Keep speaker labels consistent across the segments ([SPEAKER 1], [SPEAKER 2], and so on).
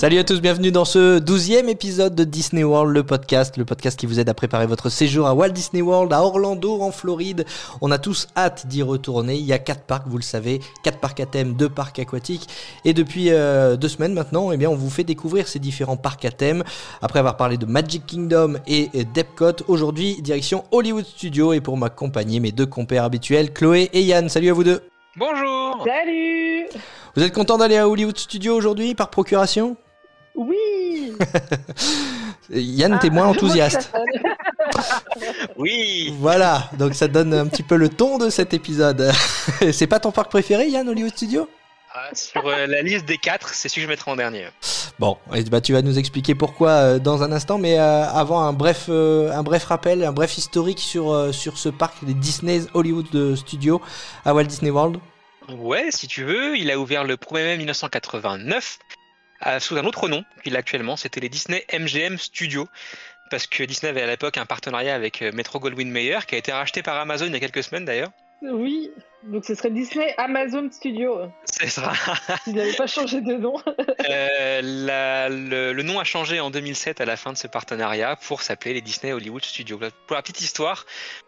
[SPEAKER 1] Salut à tous, bienvenue dans ce douzième épisode de Disney World, le podcast, le podcast qui vous aide à préparer votre séjour à Walt Disney World, à Orlando, en Floride. On a tous hâte d'y retourner. Il y a quatre parcs, vous le savez, quatre parcs à thème, deux parcs aquatiques. Et depuis euh, deux semaines maintenant, eh bien, on vous fait découvrir ces différents parcs à thème. Après avoir parlé de Magic Kingdom et d'Epcot, aujourd'hui, direction Hollywood Studio. Et pour m'accompagner, mes deux compères habituels, Chloé et Yann. Salut à vous deux.
[SPEAKER 2] Bonjour
[SPEAKER 3] Salut
[SPEAKER 1] Vous êtes content d'aller à Hollywood Studio aujourd'hui par procuration?
[SPEAKER 3] Oui
[SPEAKER 1] Yann, t'es moins enthousiaste.
[SPEAKER 2] Oui
[SPEAKER 1] Voilà, donc ça donne un petit peu le ton de cet épisode. c'est pas ton parc préféré, Yann, Hollywood Studio
[SPEAKER 2] Ah, Sur euh, la liste des quatre, c'est celui que je mettrai en dernier.
[SPEAKER 1] Bon, et bah, tu vas nous expliquer pourquoi euh, dans un instant, mais euh, avant un bref, euh, un bref rappel, un bref historique sur, euh, sur ce parc des Disney's Hollywood Studios à Walt Disney World.
[SPEAKER 2] Ouais, si tu veux, il a ouvert le 1er mai 1989 euh, sous un autre nom qu'il a actuellement, c'était les Disney MGM Studios. Parce que Disney avait à l'époque un partenariat avec euh, Metro Goldwyn Mayer, qui a été racheté par Amazon il y a quelques semaines d'ailleurs.
[SPEAKER 3] Oui, donc ce serait Disney Amazon Studio,
[SPEAKER 2] C'est ça.
[SPEAKER 3] s'il n'avait pas changé de nom.
[SPEAKER 2] Euh, la- le, le nom a changé en 2007 à la fin de ce partenariat pour s'appeler les Disney Hollywood Studios. Pour la petite histoire,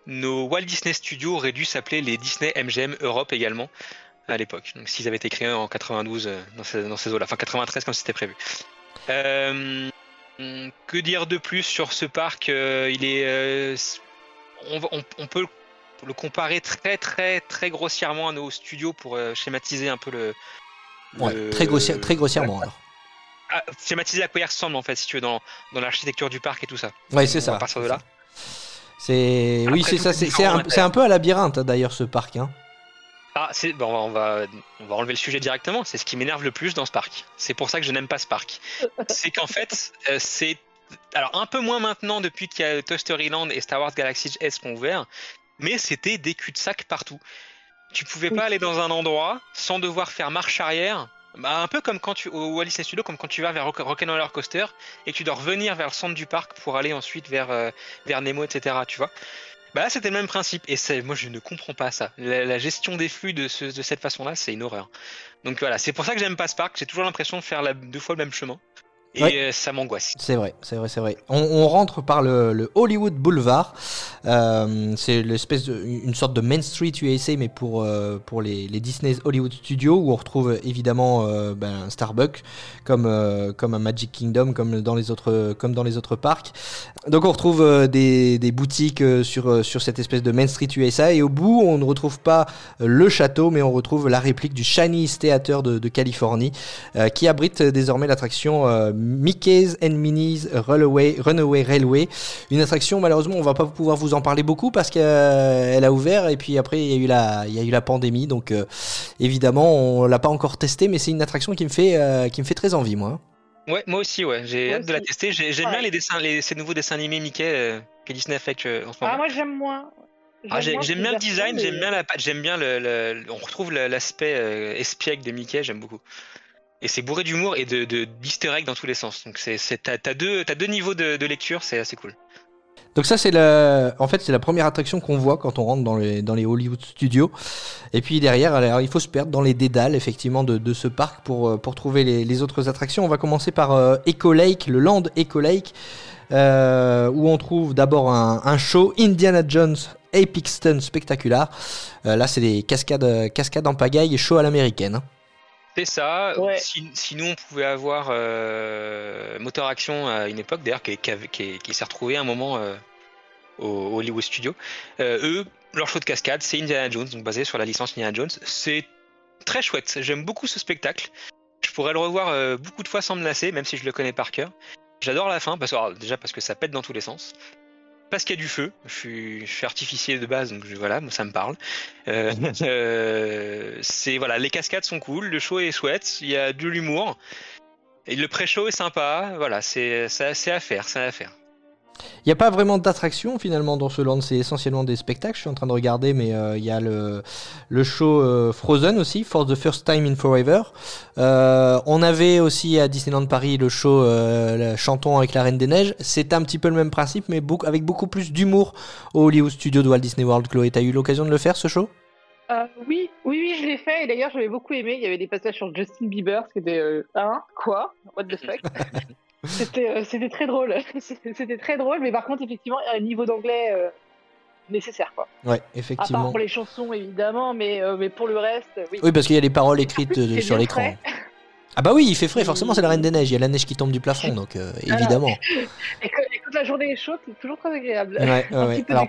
[SPEAKER 2] nos Walt Disney Studios auraient dû s'appeler les Disney MGM Europe également à l'époque. Donc s'ils avaient été créés en 92 euh, dans ces, dans ces eaux-là, enfin 93 comme c'était prévu. Euh, que dire de plus sur ce parc Euh, Il est, on, va- on- on peut le comparer très très très grossièrement à nos studios pour schématiser un peu le.
[SPEAKER 1] Ouais,
[SPEAKER 2] le-
[SPEAKER 1] très, grossière- très grossièrement alors.
[SPEAKER 2] ah, schématiser à quoi il ressemble en fait, si tu veux, dans, dans l'architecture du parc et tout ça.
[SPEAKER 1] Ouais, c'est ça.
[SPEAKER 2] partir de là.
[SPEAKER 1] C'est oui, c'est ça.
[SPEAKER 2] est
[SPEAKER 1] C'est un, un peu à labyrinthe d'ailleurs ce parc. Hein.
[SPEAKER 2] Ah, c'est bon, on va, on va enlever le sujet directement. C'est ce qui m'énerve le plus dans ce parc. C'est pour ça que je n'aime pas ce parc. c'est qu'en fait, euh, c'est alors un peu moins maintenant depuis qu'il y a Toy Story Land et Star Wars Galaxy's Edge qui ont ouvert, mais c'était des cul-de-sac partout. Tu pouvais pas aller dans un endroit sans devoir faire marche arrière. Bah, un peu comme quand tu au Walt Disney Studio, comme quand tu vas vers Rock- Rock'n'Roller Coaster et que tu dois revenir vers le centre du parc pour aller ensuite vers euh, vers Nemo, etc. Tu vois. Bah là, c'était le même principe. Et c'est, moi, je ne comprends pas ça. La, gestion des flux de, ce- de cette façon-là, c'est une horreur. Donc voilà, c'est pour ça que j'aime pas ce parc. J'ai toujours l'impression de faire deux fois le même chemin. Et
[SPEAKER 1] Ouais.
[SPEAKER 2] euh, ça m'angoisse.
[SPEAKER 1] C'est vrai, c'est vrai, c'est vrai. On, on rentre par le, le Hollywood Boulevard. Euh, c'est l'espèce de, une sorte de Main Street USA, mais pour euh, pour les, les Disney Hollywood Studios, où on retrouve évidemment euh, ben, Starbucks, comme euh, comme un Magic Kingdom, comme dans les autres comme dans les autres parcs. Donc on retrouve euh, des, des boutiques euh, sur euh, sur cette espèce de Main Street USA, et au bout on ne retrouve pas le château, mais on retrouve la réplique du Chinese Theater de, de Californie, euh, qui abrite désormais l'attraction euh, Mickey's and Minnie's Runaway, Runaway Railway. Une attraction, malheureusement, on va pas pouvoir vous en parler beaucoup parce qu'elle a ouvert et puis après il y a eu la, il y a eu la pandémie, donc euh, évidemment on l'a pas encore testé, mais c'est une attraction qui me fait, euh, qui me fait très envie, moi.
[SPEAKER 2] Ouais, moi aussi, ouais. J'ai hâte de la tester. J'ai- J'aime
[SPEAKER 3] Ouais.
[SPEAKER 2] bien les dessins, les, ces nouveaux dessins animés Mickey euh, que Disney fait euh, en ce moment.
[SPEAKER 3] Ah, moi j'aime moins.
[SPEAKER 2] Ah, j'aime bien le design,
[SPEAKER 3] mais-
[SPEAKER 2] j'aime bien la patte, j'aime bien le, le- le- on retrouve l'aspect euh, espiègle de Mickey, j'aime beaucoup. Et c'est bourré d'humour et de egg dans tous les sens. Donc t'as deux deux niveaux de, de lecture, c'est assez cool.
[SPEAKER 1] Donc ça c'est la, en fait c'est la première attraction qu'on voit quand on rentre dans les, dans les Hollywood Studios. Et puis derrière, alors, il faut se perdre dans les dédales effectivement de, de ce parc pour, euh, pour trouver les, les autres attractions. On va commencer par euh, Echo Lake, le Land Echo Lake, euh, où on trouve d'abord un, un show Indiana Jones Epic Stunt Spectacular. Là c'est des cascades, cascades en pagaille et show à l'américaine. hein.
[SPEAKER 2] C'est ça.
[SPEAKER 3] Ouais.
[SPEAKER 2] Si, sinon, on pouvait avoir euh, Motor Action à une époque, d'ailleurs, qui, qui, avait- qui- qui s'est retrouvé un moment euh, au Hollywood Studio. Euh, eux, leur show de cascade, c'est Indiana Jones, donc basé sur la licence Indiana Jones. C'est très chouette. J'aime beaucoup ce spectacle. Je pourrais le revoir euh, beaucoup de fois sans me lasser, même si je le connais par cœur. J'adore la fin, parce alors, déjà parce que ça pète dans tous les sens. Parce qu'il y a du feu. Je suis, je suis artificier de base, donc je- voilà, ça me parle. Euh, euh, c'est voilà, les cascades sont cool, le show est chouette, il y a de l'humour. Et le pré-show est sympa, voilà, c'est à faire, c'est à faire.
[SPEAKER 1] Il n'y a pas vraiment d'attraction finalement dans ce land, c'est essentiellement des spectacles. Je suis en train de regarder, mais euh, il y a le, le show euh, Frozen aussi, For the First Time in Forever. Euh, on avait aussi à Disneyland Paris le show euh, Chantons avec la Reine des Neiges. C'est un petit peu le même principe, mais beaucoup, avec beaucoup plus d'humour au Hollywood Studio de Walt Disney World. Chloé, t'as eu l'occasion de le faire ce show?
[SPEAKER 3] Euh, oui, oui, oui, je l'ai fait. Et d'ailleurs, j'avais beaucoup aimé. Il y avait des passages sur Justin Bieber, ce qui était euh, hein, quoi, what the fuck? c'était, euh, c'était très drôle. c'était très drôle, mais par contre, effectivement, un niveau d'anglais euh, nécessaire, quoi.
[SPEAKER 1] Ouais,
[SPEAKER 3] À part
[SPEAKER 1] effectivement.
[SPEAKER 3] pour les chansons, évidemment, mais, euh, mais pour le reste, oui.
[SPEAKER 1] Oui, parce qu'il y a les paroles écrites sur l'écran. Ah bah oui, il fait frais, forcément c'est la Reine des Neiges, il y a la neige qui tombe du plafond, donc euh, évidemment.
[SPEAKER 3] Et, quand, et la journée est chaude, c'est toujours très agréable.
[SPEAKER 1] Ouais,
[SPEAKER 3] un
[SPEAKER 1] ouais.
[SPEAKER 3] petit peu
[SPEAKER 1] Alors.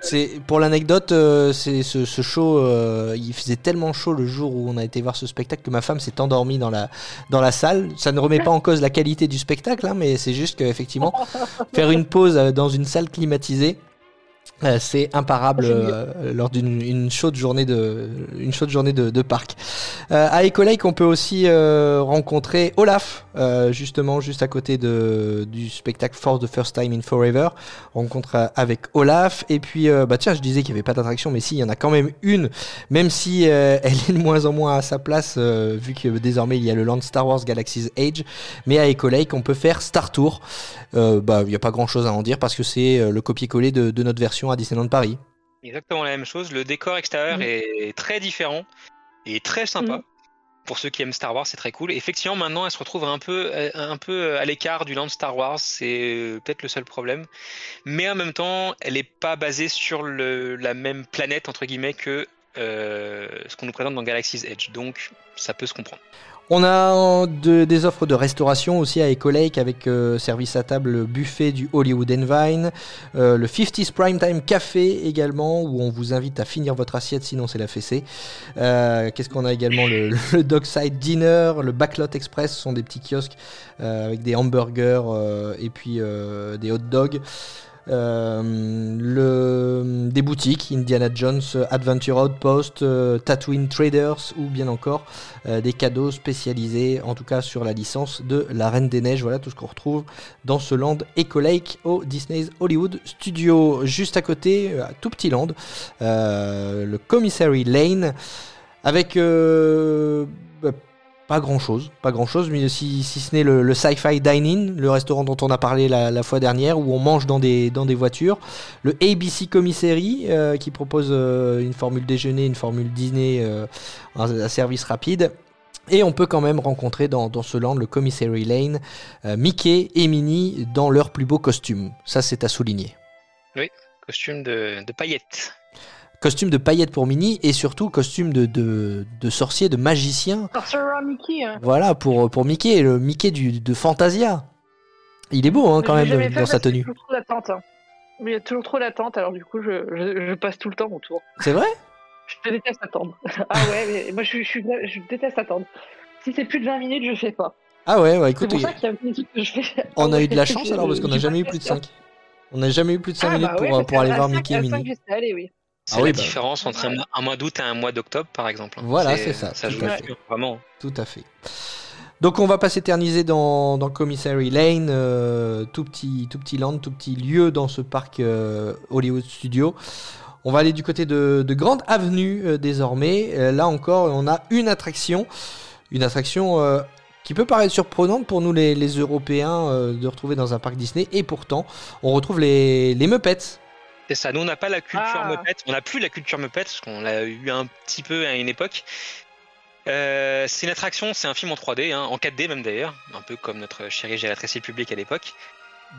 [SPEAKER 1] C'est pour l'anecdote, euh, c'est ce, ce show, euh, il faisait tellement chaud le jour où on a été voir ce spectacle que ma femme s'est endormie dans la dans la salle. Ça ne remet pas en cause la qualité du spectacle, hein, mais c'est juste qu'effectivement faire une pause euh, dans une salle climatisée. euh, c'est imparable euh, lors d'une une chaude journée de une chaude journée de, de parc. Euh, à Eco Lake, on peut aussi rencontrer Olaf, euh, justement juste à côté de, du spectacle For the First Time in Forever. On rencontre euh, avec Olaf. Et puis, euh, bah tiens, je disais qu'il n'y avait pas d'attraction, mais si, il y en a quand même une, même si euh, elle est de moins en moins à sa place, euh, vu que désormais il y a le land Star Wars Galaxy's Age. Mais à Eco Lake, on peut faire Star Tour. Euh, bah, il n'y a pas grand chose à en dire parce que c'est le copier-coller de, de notre version à Disneyland Paris.
[SPEAKER 2] Exactement la même chose. Le décor extérieur
[SPEAKER 3] Mhm.
[SPEAKER 2] est très différent et très sympa.
[SPEAKER 3] Mhm.
[SPEAKER 2] Pour ceux qui aiment Star Wars, c'est très cool. Effectivement, maintenant, elle se retrouve un peu, euh, un peu à l'écart du land Star Wars. C'est euh, peut-être le seul problème. Mais en même temps, elle n'est pas basée sur le, la même planète, entre guillemets, que euh, ce qu'on nous présente dans Galaxy's Edge. Donc, ça peut se comprendre.
[SPEAKER 1] On a de- des offres de restauration aussi à Eco Lake avec euh, service à table buffet du Hollywood Vine, euh, le 50s Primetime Café également où on vous invite à finir votre assiette sinon c'est la fessée. Qu'est-ce qu'on a également le, le Dockside Dinner, le Backlot Express ce sont des petits kiosques avec des hamburgers et puis des hot dogs. Euh, le, des boutiques, Indiana Jones, Adventure Outpost, euh, Tatooine Traders ou bien encore euh, des cadeaux spécialisés, en tout cas sur la licence de la Reine des Neiges. Voilà tout ce qu'on retrouve dans ce land Eco Lake au Disney's Hollywood Studio. Juste à côté, euh, tout petit land, le Commissary Lane, avec euh, pas grand chose, pas grand chose, mais si, si ce n'est le, Sci-Fi Dine-In, le restaurant dont on a parlé la, fois dernière, où on mange dans des, dans des voitures. Le ABC Commissary, euh, qui propose euh, une formule déjeuner, une formule dîner, euh, un, service rapide. Et on peut quand même rencontrer dans, dans ce land, le Commissary Lane, Mickey et Minnie dans leurs plus beaux costumes. Ça, c'est à souligner.
[SPEAKER 2] Costume de, de paillettes.
[SPEAKER 1] Costume de paillettes pour Minnie et surtout costume de, de, de sorcier, de magicien.
[SPEAKER 3] Sorcerer Mickey. hein.
[SPEAKER 1] Voilà, pour, pour Mickey, le Mickey du, de Fantasia. Il est beau hein, quand
[SPEAKER 3] Je
[SPEAKER 1] même dans sa
[SPEAKER 3] qu'il y a
[SPEAKER 1] tenue.
[SPEAKER 3] toujours trop d'attente. hein. Mais il y a toujours trop d'attente, alors du coup, je, je, je passe tout le temps autour.
[SPEAKER 1] C'est vrai?
[SPEAKER 3] Je déteste attendre. ah ouais, mais moi, je, je, déteste attendre. Si c'est plus de 20 minutes, je fais pas.
[SPEAKER 1] Ah ouais, ouais
[SPEAKER 3] C'est
[SPEAKER 1] écoute,
[SPEAKER 3] pour ça qu'il y a des trucs que je fais.
[SPEAKER 1] on a eu de la chance alors parce qu'on n'a jamais eu plus de
[SPEAKER 3] fait
[SPEAKER 1] 5. On n'a jamais eu plus de 5
[SPEAKER 3] Ah,
[SPEAKER 1] minutes
[SPEAKER 3] bah
[SPEAKER 1] pour,
[SPEAKER 3] ouais,
[SPEAKER 1] pour aller voir Mickey et Minnie.
[SPEAKER 3] allée, oui.
[SPEAKER 2] C'est
[SPEAKER 1] Ah oui,
[SPEAKER 2] la
[SPEAKER 1] bah.
[SPEAKER 2] différence entre un, un mois d'août et un mois d'octobre, par exemple.
[SPEAKER 1] Voilà, c'est ça,
[SPEAKER 2] Ça
[SPEAKER 1] tout
[SPEAKER 2] joue
[SPEAKER 1] à
[SPEAKER 2] vraiment.
[SPEAKER 1] Tout à fait. Donc on va pas s'éterniser dans, dans Commissary Lane, euh, tout, petit, tout petit land, tout petit lieu dans ce parc euh, Hollywood Studio. On va aller du côté de, de Grande Avenue euh, désormais. Là encore, on a une attraction. Une attraction qui peut paraître surprenante pour nous les, les Européens de retrouver dans un parc Disney. Et pourtant, on retrouve les, les Muppets.
[SPEAKER 2] C'est ça, nous on n'a pas la culture
[SPEAKER 3] Ah.
[SPEAKER 2] Muppet, on n'a plus la culture Muppet, parce qu'on l'a eu un petit peu à une époque. Euh, c'est une attraction, c'est un film en 3D, hein, en 4D même d'ailleurs, un peu comme notre chérie Gélatrice public à l'époque,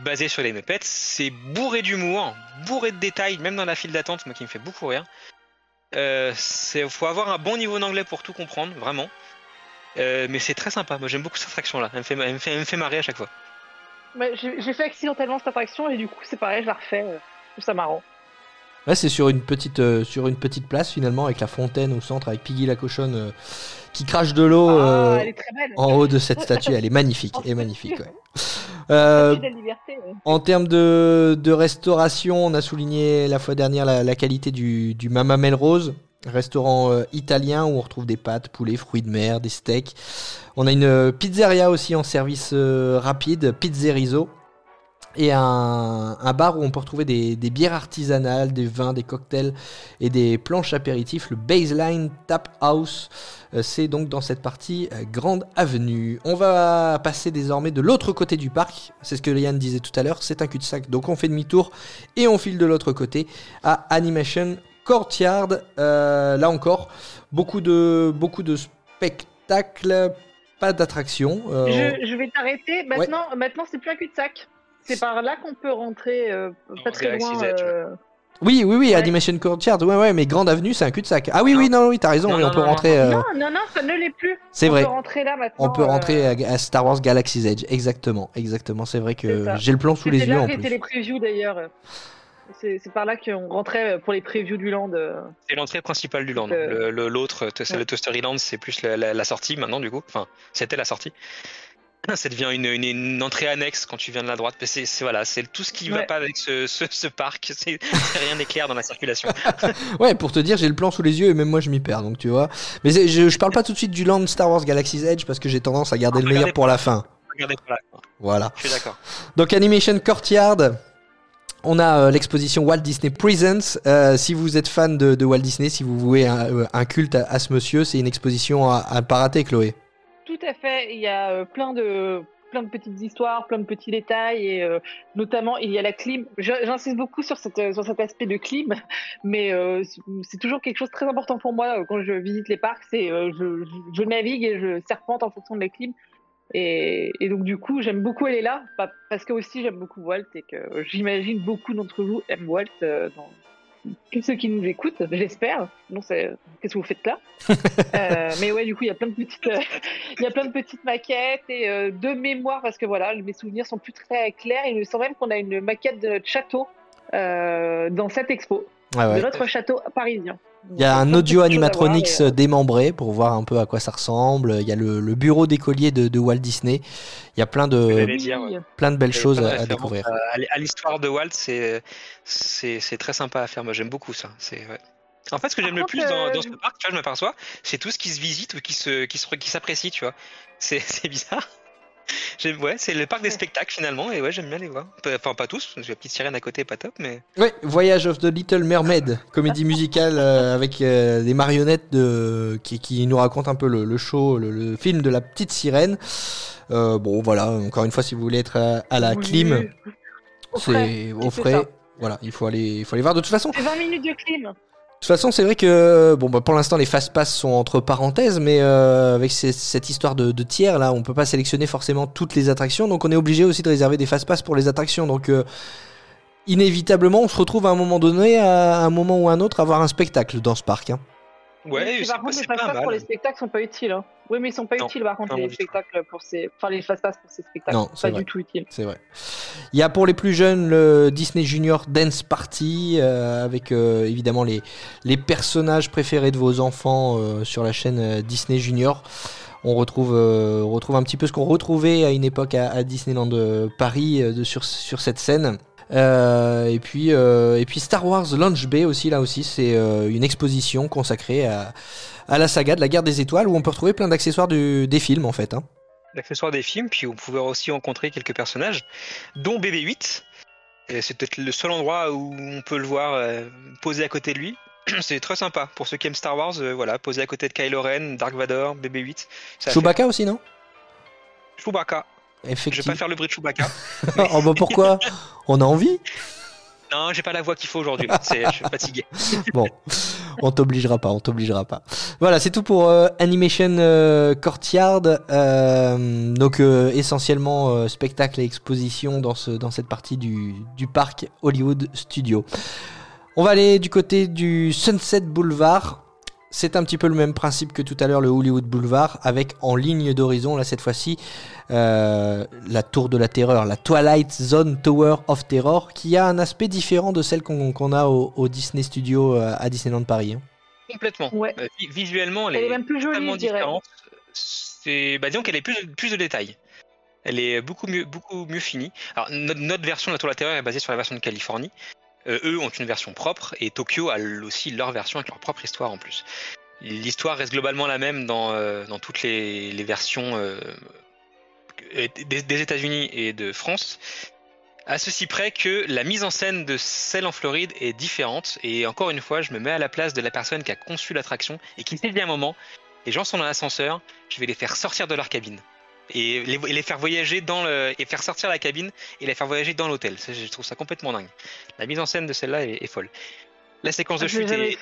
[SPEAKER 2] basé sur les Muppets. C'est bourré d'humour, bourré de détails, même dans la file d'attente, moi qui me fait beaucoup rire. Euh, c'est- faut avoir un bon niveau d'anglais pour tout comprendre, vraiment. Euh, mais c'est très sympa, moi j'aime beaucoup cette attraction-là, elle, me fait- elle me fait- elle me fait marrer à chaque fois.
[SPEAKER 3] J'ai j'ai fait accidentellement cette attraction et du coup, c'est pareil, je la refais. Je trouve ça marrant.
[SPEAKER 1] Là, c'est sur une petite euh, sur une petite place finalement avec la fontaine au centre avec Piggy la cochonne euh, qui crache de l'eau
[SPEAKER 3] Ah,
[SPEAKER 1] euh, en haut de cette statue. Elle est magnifique, elle est magnifique. ouais. Euh,
[SPEAKER 3] ouais.
[SPEAKER 1] en termes de, de restauration, on a souligné la fois dernière la, la qualité du, du Mama Melrose, restaurant euh, italien où on retrouve des pâtes, poulet, fruits de mer, des steaks. On a une pizzeria aussi en service euh, rapide, Pizzerizo. Et un, un bar où on peut retrouver des, des bières artisanales, des vins, des cocktails et des planches apéritifs, le Baseline Tap House. Euh, C'est donc dans cette partie euh, Grande Avenue. On va passer désormais de l'autre côté du parc. C'est ce que Yann disait tout à l'heure. C'est un cul-de-sac. Donc on fait demi-tour et on file de l'autre côté à Animation Courtyard. Euh, là encore, beaucoup de, beaucoup de spectacles, pas d'attractions. Euh,
[SPEAKER 3] Je, je vais t'arrêter. Maintenant, maintenant c'est plus un cul-de-sac. C'est par là qu'on peut rentrer, euh, pas très loin.
[SPEAKER 2] Edge, ouais.
[SPEAKER 3] euh,
[SPEAKER 1] Oui, oui, oui,
[SPEAKER 3] Ouais.
[SPEAKER 1] Animation Courtyard. Ouais, ouais, mais Grande Avenue, c'est un cul-de-sac. Ah oui, oui, non, oui, t'as raison.
[SPEAKER 2] Non,
[SPEAKER 1] oui, on
[SPEAKER 2] non,
[SPEAKER 1] peut
[SPEAKER 2] non,
[SPEAKER 1] rentrer. euh,
[SPEAKER 3] Non, non, non, ça ne l'est plus.
[SPEAKER 1] C'est
[SPEAKER 3] on
[SPEAKER 1] vrai.
[SPEAKER 3] peut rentrer là maintenant.
[SPEAKER 1] On peut rentrer à, à Star Wars Galaxy's Edge, exactement, exactement. C'est vrai que j'ai le plan sous les yeux en
[SPEAKER 3] les previews d'ailleurs. C'est par là qu'on rentrait pour les previews du land.
[SPEAKER 2] C'est l'entrée principale du land.
[SPEAKER 3] Euh,
[SPEAKER 2] Le- le- L'autre, c'est
[SPEAKER 3] ouais.
[SPEAKER 2] le Toastery Land, c'est plus la, la- la sortie maintenant du coup. Enfin, c'était la sortie. Ça devient une, une- une entrée annexe quand tu viens de la droite. C'est voilà, c'est tout ce qui va
[SPEAKER 3] Ouais.
[SPEAKER 2] pas avec ce, ce- ce parc. C'est rien n'est clair dans la circulation.
[SPEAKER 1] Ouais, pour te dire, j'ai le plan sous les yeux et même moi je m'y perds, donc tu vois. Mais je, je parle pas tout de suite du land Star Wars Galaxy's Edge parce que j'ai tendance à garder le meilleur pour la fin.
[SPEAKER 2] Regardez là.
[SPEAKER 1] Voilà.
[SPEAKER 2] Je suis d'accord.
[SPEAKER 1] Donc Animation Courtyard. On a euh, l'exposition Walt Disney Presents. Euh, si vous êtes fan de, de Walt Disney, si vous vouez un, euh, un culte à, à ce monsieur, c'est une exposition à, à ne pas rater, Chloé.
[SPEAKER 3] Tout à fait. Il y a euh, plein de petites histoires, plein de petits détails et euh, notamment il y a la clim. J'insiste beaucoup euh, sur cet aspect de clim, mais c'est- toujours quelque chose de très important pour moi quand je visite les parcs. C'est euh, je, navigue et je serpente en fonction de la clim. Et, donc du coup j'aime beaucoup aller là pas- parce que aussi j'aime beaucoup Walt et que j'imagine beaucoup d'entre vous aiment Walt. Tous ceux qui nous écoutent, j'espère. Non, c'est qu'est-ce que vous faites là Euh, Mais ouais, du coup, il y a plein de petites, euh, il y a plein de petites maquettes et euh, de mémoire parce que voilà, mes souvenirs sont plus très clairs. Il me semble même qu'on a une maquette de notre château euh, dans cette expo,
[SPEAKER 1] Ah ouais.
[SPEAKER 3] de notre château parisien.
[SPEAKER 1] Il y a un audio animatronics
[SPEAKER 3] voir et, euh,
[SPEAKER 1] démembré pour voir un peu à quoi ça ressemble. Il y a le, le bureau d'écolier de, de Walt Disney. Il y a plein de,
[SPEAKER 2] dire, ouais.
[SPEAKER 1] plein de belles
[SPEAKER 2] a
[SPEAKER 1] choses à, découvrir.
[SPEAKER 2] À, à l'histoire de Walt, c'est très sympa à faire. Moi, j'aime beaucoup ça. C'est ouais. En fait, ce que j'aime le plus dans,
[SPEAKER 3] euh,
[SPEAKER 2] dans ce parc, tu vois, je m'aperçois, c'est tout ce qui se visite ou qui se qui se qui s'apprécie, tu vois. C'est c'est bizarre. Ouais, c'est le parc des spectacles finalement et ouais, j'aime bien les voir. Enfin, pas tous, parce que la petite sirène à côté est pas top, mais
[SPEAKER 1] Ouais, Voyage of the Little Mermaid, comédie musicale euh, avec euh, des marionnettes de, qui, qui nous raconte un peu le, le show, le, le film de la petite sirène. Euh, bon, voilà, encore une fois, si vous voulez être à, à la
[SPEAKER 3] oui,
[SPEAKER 1] clim, c'est au frais. Voilà, il faut aller, il faut aller voir. De toute façon,
[SPEAKER 3] C'est 20 minutes de clim.
[SPEAKER 1] De toute façon, c'est vrai que bon, bah, pour l'instant, les fast pass sont entre parenthèses, mais euh, avec cette histoire de, de tiers là, on peut pas sélectionner forcément toutes les attractions, donc on est obligé aussi de réserver des fast pass pour les attractions. Donc euh, inévitablement, on se retrouve à un moment donné, à un moment ou à un autre, à avoir un spectacle dans ce parc. hein.
[SPEAKER 2] Ouais,
[SPEAKER 3] par contre, les fast-pass pour les spectacles sont pas utiles. hein. Oui, mais ils sont pas
[SPEAKER 2] Non,
[SPEAKER 3] utiles par contre les spectacles pour ces, enfin les fast-pass pour ces spectacles.
[SPEAKER 1] Non,
[SPEAKER 3] pas
[SPEAKER 1] vrai.
[SPEAKER 3] du tout utiles.
[SPEAKER 1] C'est vrai. Il y a pour les plus jeunes le Disney Junior Dance Party euh, avec euh, évidemment les, les personnages préférés de vos enfants euh, sur la chaîne euh, Disney Junior. On retrouve, euh, on retrouve un petit peu ce qu'on retrouvait à une époque à, à Disneyland euh, Paris de- sur, sur cette scène. Euh, et puis euh, et puis Star Wars Launch Bay aussi là aussi c'est euh, une exposition consacrée à, à la saga de la guerre des étoiles où on peut retrouver plein d'accessoires des films en fait. hein.
[SPEAKER 2] L'accessoire des films, puis on pouvait aussi rencontrer quelques personnages, dont BB-8. Et C'est peut-être le seul endroit où on peut le voir posé à côté de lui. C'est très sympa pour ceux qui aiment Star Wars. voilà, posé à côté de Kylo Ren, Dark Vador, BB-8. Ça fait-
[SPEAKER 1] Chewbacca aussi non?
[SPEAKER 2] Chewbacca. Je vais pas faire le bruit de Chewbacca.
[SPEAKER 1] oh bah pourquoi? On a envie?
[SPEAKER 2] Non, j'ai pas la voix qu'il faut aujourd'hui. Je suis fatigué.
[SPEAKER 1] Bon, on t'obligera pas, on t'obligera pas. Voilà, c'est tout pour euh, Animation euh, Courtyard. Euh, donc essentiellement spectacle et exposition dans, ce, dans cette partie du, du parc Hollywood Studio. On va aller du côté du Sunset Boulevard. C'est un petit peu le même principe que tout à l'heure le Hollywood Boulevard, avec en ligne d'horizon, là cette fois-ci, euh, la Tour de la Terreur, la Twilight Zone Tower of Terror, qui a un aspect différent de celle qu'on a au, au Disney Studio euh, à Disneyland Paris. hein.
[SPEAKER 2] Complètement.
[SPEAKER 3] Ouais.
[SPEAKER 2] Euh, vi- visuellement, elle,
[SPEAKER 3] Elle est
[SPEAKER 2] est
[SPEAKER 3] même plus jolie,
[SPEAKER 2] différente. C'est, bah, disons qu'elle est plus, plus de détails. Elle est beaucoup mieux, beaucoup mieux finie. Alors notre, notre version de la Tour de la Terreur est basée sur la version de Californie. Euh, eux ont une version propre et Tokyo a aussi leur version avec leur propre histoire en plus. L'histoire reste globalement la même dans, euh, dans toutes les, versions euh, des, États-Unis et de France. À ceci près que la mise en scène de celle en Floride est différente. Et encore une fois, je me mets à la place de la personne qui a conçu l'attraction et qui sait bien un moment. Les gens sont dans l'ascenseur, je vais les faire sortir de leur cabine. Et les, et les faire voyager dans le. et faire sortir la cabine et les faire voyager dans l'hôtel. Je trouve ça complètement dingue. La mise en scène de celle-là est, est folle. La séquence de
[SPEAKER 3] l'ai
[SPEAKER 2] chute est,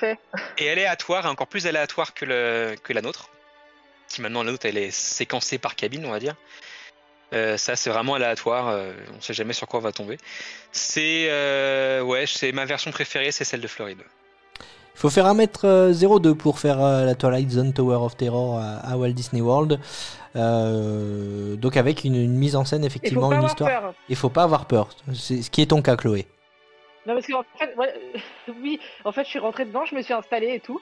[SPEAKER 2] est aléatoire, encore plus aléatoire que, le, que la nôtre. Qui maintenant, la nôtre, elle est séquencée par cabine, on va dire. Euh, ça, c'est vraiment aléatoire. euh, on sait jamais sur quoi on va tomber. C'est. euh, ouais, c'est ma version préférée, c'est celle de Floride.
[SPEAKER 1] Il faut faire 1m02 pour faire euh, la Twilight Zone Tower of Terror à, Walt Disney World. Euh, donc avec une, une mise en scène, effectivement, une histoire. Il faut pas avoir peur. C'est ce qui est ton cas, Chloé.
[SPEAKER 3] Non, parce qu'en fait, ouais, oui, en fait, je suis rentrée dedans, je me suis installée et tout.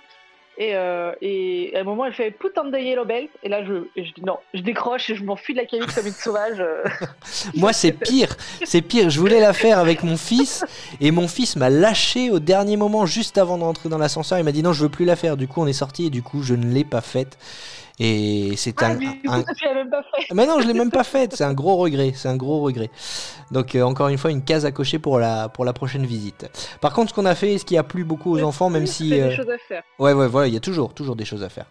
[SPEAKER 3] Et, euh, et à un moment, elle fait put on the yellow belt. Et là, je, je dis non, je décroche et je m'enfuis de la cabine comme une sauvage. euh.
[SPEAKER 1] Moi, c'est pire. C'est pire. Je voulais la faire avec mon fils et mon fils m'a lâché au dernier moment, juste avant d'entrer dans l'ascenseur. Il m'a dit non, je veux plus la faire. Du coup, on est sorti et du coup, je ne l'ai pas faite. Et c'est
[SPEAKER 3] Ah,
[SPEAKER 1] un,
[SPEAKER 3] coup, même pas fait.
[SPEAKER 1] Mais non, je l'ai même pas faite. C'est un gros regret. C'est un gros regret. Donc euh, encore une fois, une case à cocher pour la pour la prochaine visite. Par contre, ce qu'on a fait, ce qui a plu beaucoup aux enfants, même si
[SPEAKER 3] Il y a
[SPEAKER 1] euh,
[SPEAKER 3] des choses à faire.
[SPEAKER 1] Ouais, ouais, voilà, il y a toujours, toujours des choses à faire.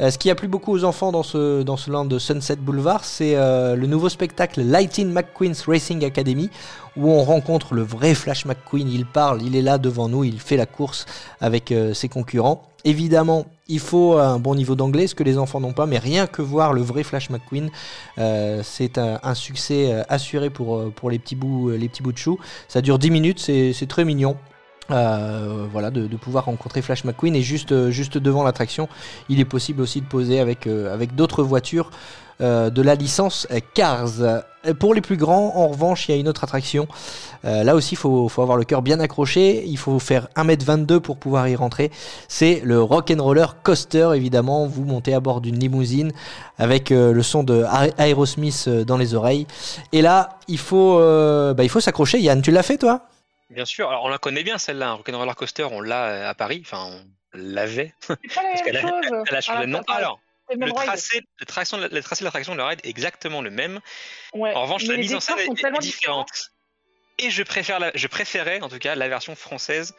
[SPEAKER 1] Euh, ce qui a plu beaucoup aux enfants dans ce, dans ce land de Sunset Boulevard, c'est euh, le nouveau spectacle Lightning McQueen's Racing Academy, où on rencontre le vrai Flash McQueen. Il parle, il est là devant nous, il fait la course avec ses concurrents. Évidemment, il faut un bon niveau d'anglais, ce que les enfants n'ont pas, mais rien que voir le vrai Flash McQueen, euh, c'est un, succès euh, assuré pour, euh, les, petits bouts, de chou. Ça dure 10 minutes, c'est très mignon. Voilà, de, pouvoir rencontrer Flash McQueen et juste, devant l'attraction, il est possible aussi de poser avec, d'autres voitures de la licence euh, Cars. Euh, Pour les plus grands, en revanche, il y a une autre attraction. Euh, là aussi, il faut, faut avoir le cœur bien accroché. Il faut faire 1m22 pour pouvoir y rentrer. C'est le Rock'n'Roller Coaster, évidemment. Vous montez à bord d'une limousine avec euh, le son de Aer- Aerosmith euh, dans les oreilles. Et là, il faut, euh, bah, il faut s'accrocher. Yann, tu l'as fait toi?
[SPEAKER 2] Bien sûr, alors on la connaît bien celle-là, un Rock'n'Roller Coaster, on l'a euh, à Paris, enfin on l'avait.
[SPEAKER 3] C'est pas la
[SPEAKER 2] Parce qu'elle
[SPEAKER 3] même
[SPEAKER 2] a-
[SPEAKER 3] chose.
[SPEAKER 2] Elle a changé de nom. Alors,
[SPEAKER 3] le
[SPEAKER 2] tracé, le, tracé, le tracé de l'attraction de la ride est exactement le même.
[SPEAKER 3] Ouais.
[SPEAKER 2] En revanche,
[SPEAKER 3] Mais
[SPEAKER 2] la mise en scène est, différente. Et je préfère, la, je préférais en tout cas la version française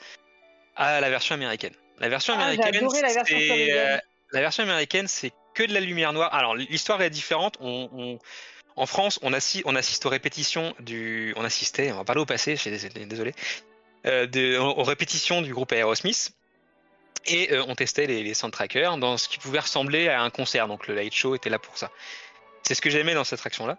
[SPEAKER 2] à la version américaine. La version
[SPEAKER 3] Ah,
[SPEAKER 2] américaine, c'est, euh, la version américaine, c'est que de la lumière noire. Alors l'histoire est différente. On, on- en France, on, assi- on assiste aux répétitions du, on assistait, on va parler au passé, je suis désolé, désolé, euh, de- aux répétitions du groupe Aerosmith. Et euh, on testait les, les soundtrackers dans ce qui pouvait ressembler à un concert. Donc le light show était là pour ça. C'est ce que j'aimais dans cette attraction-là.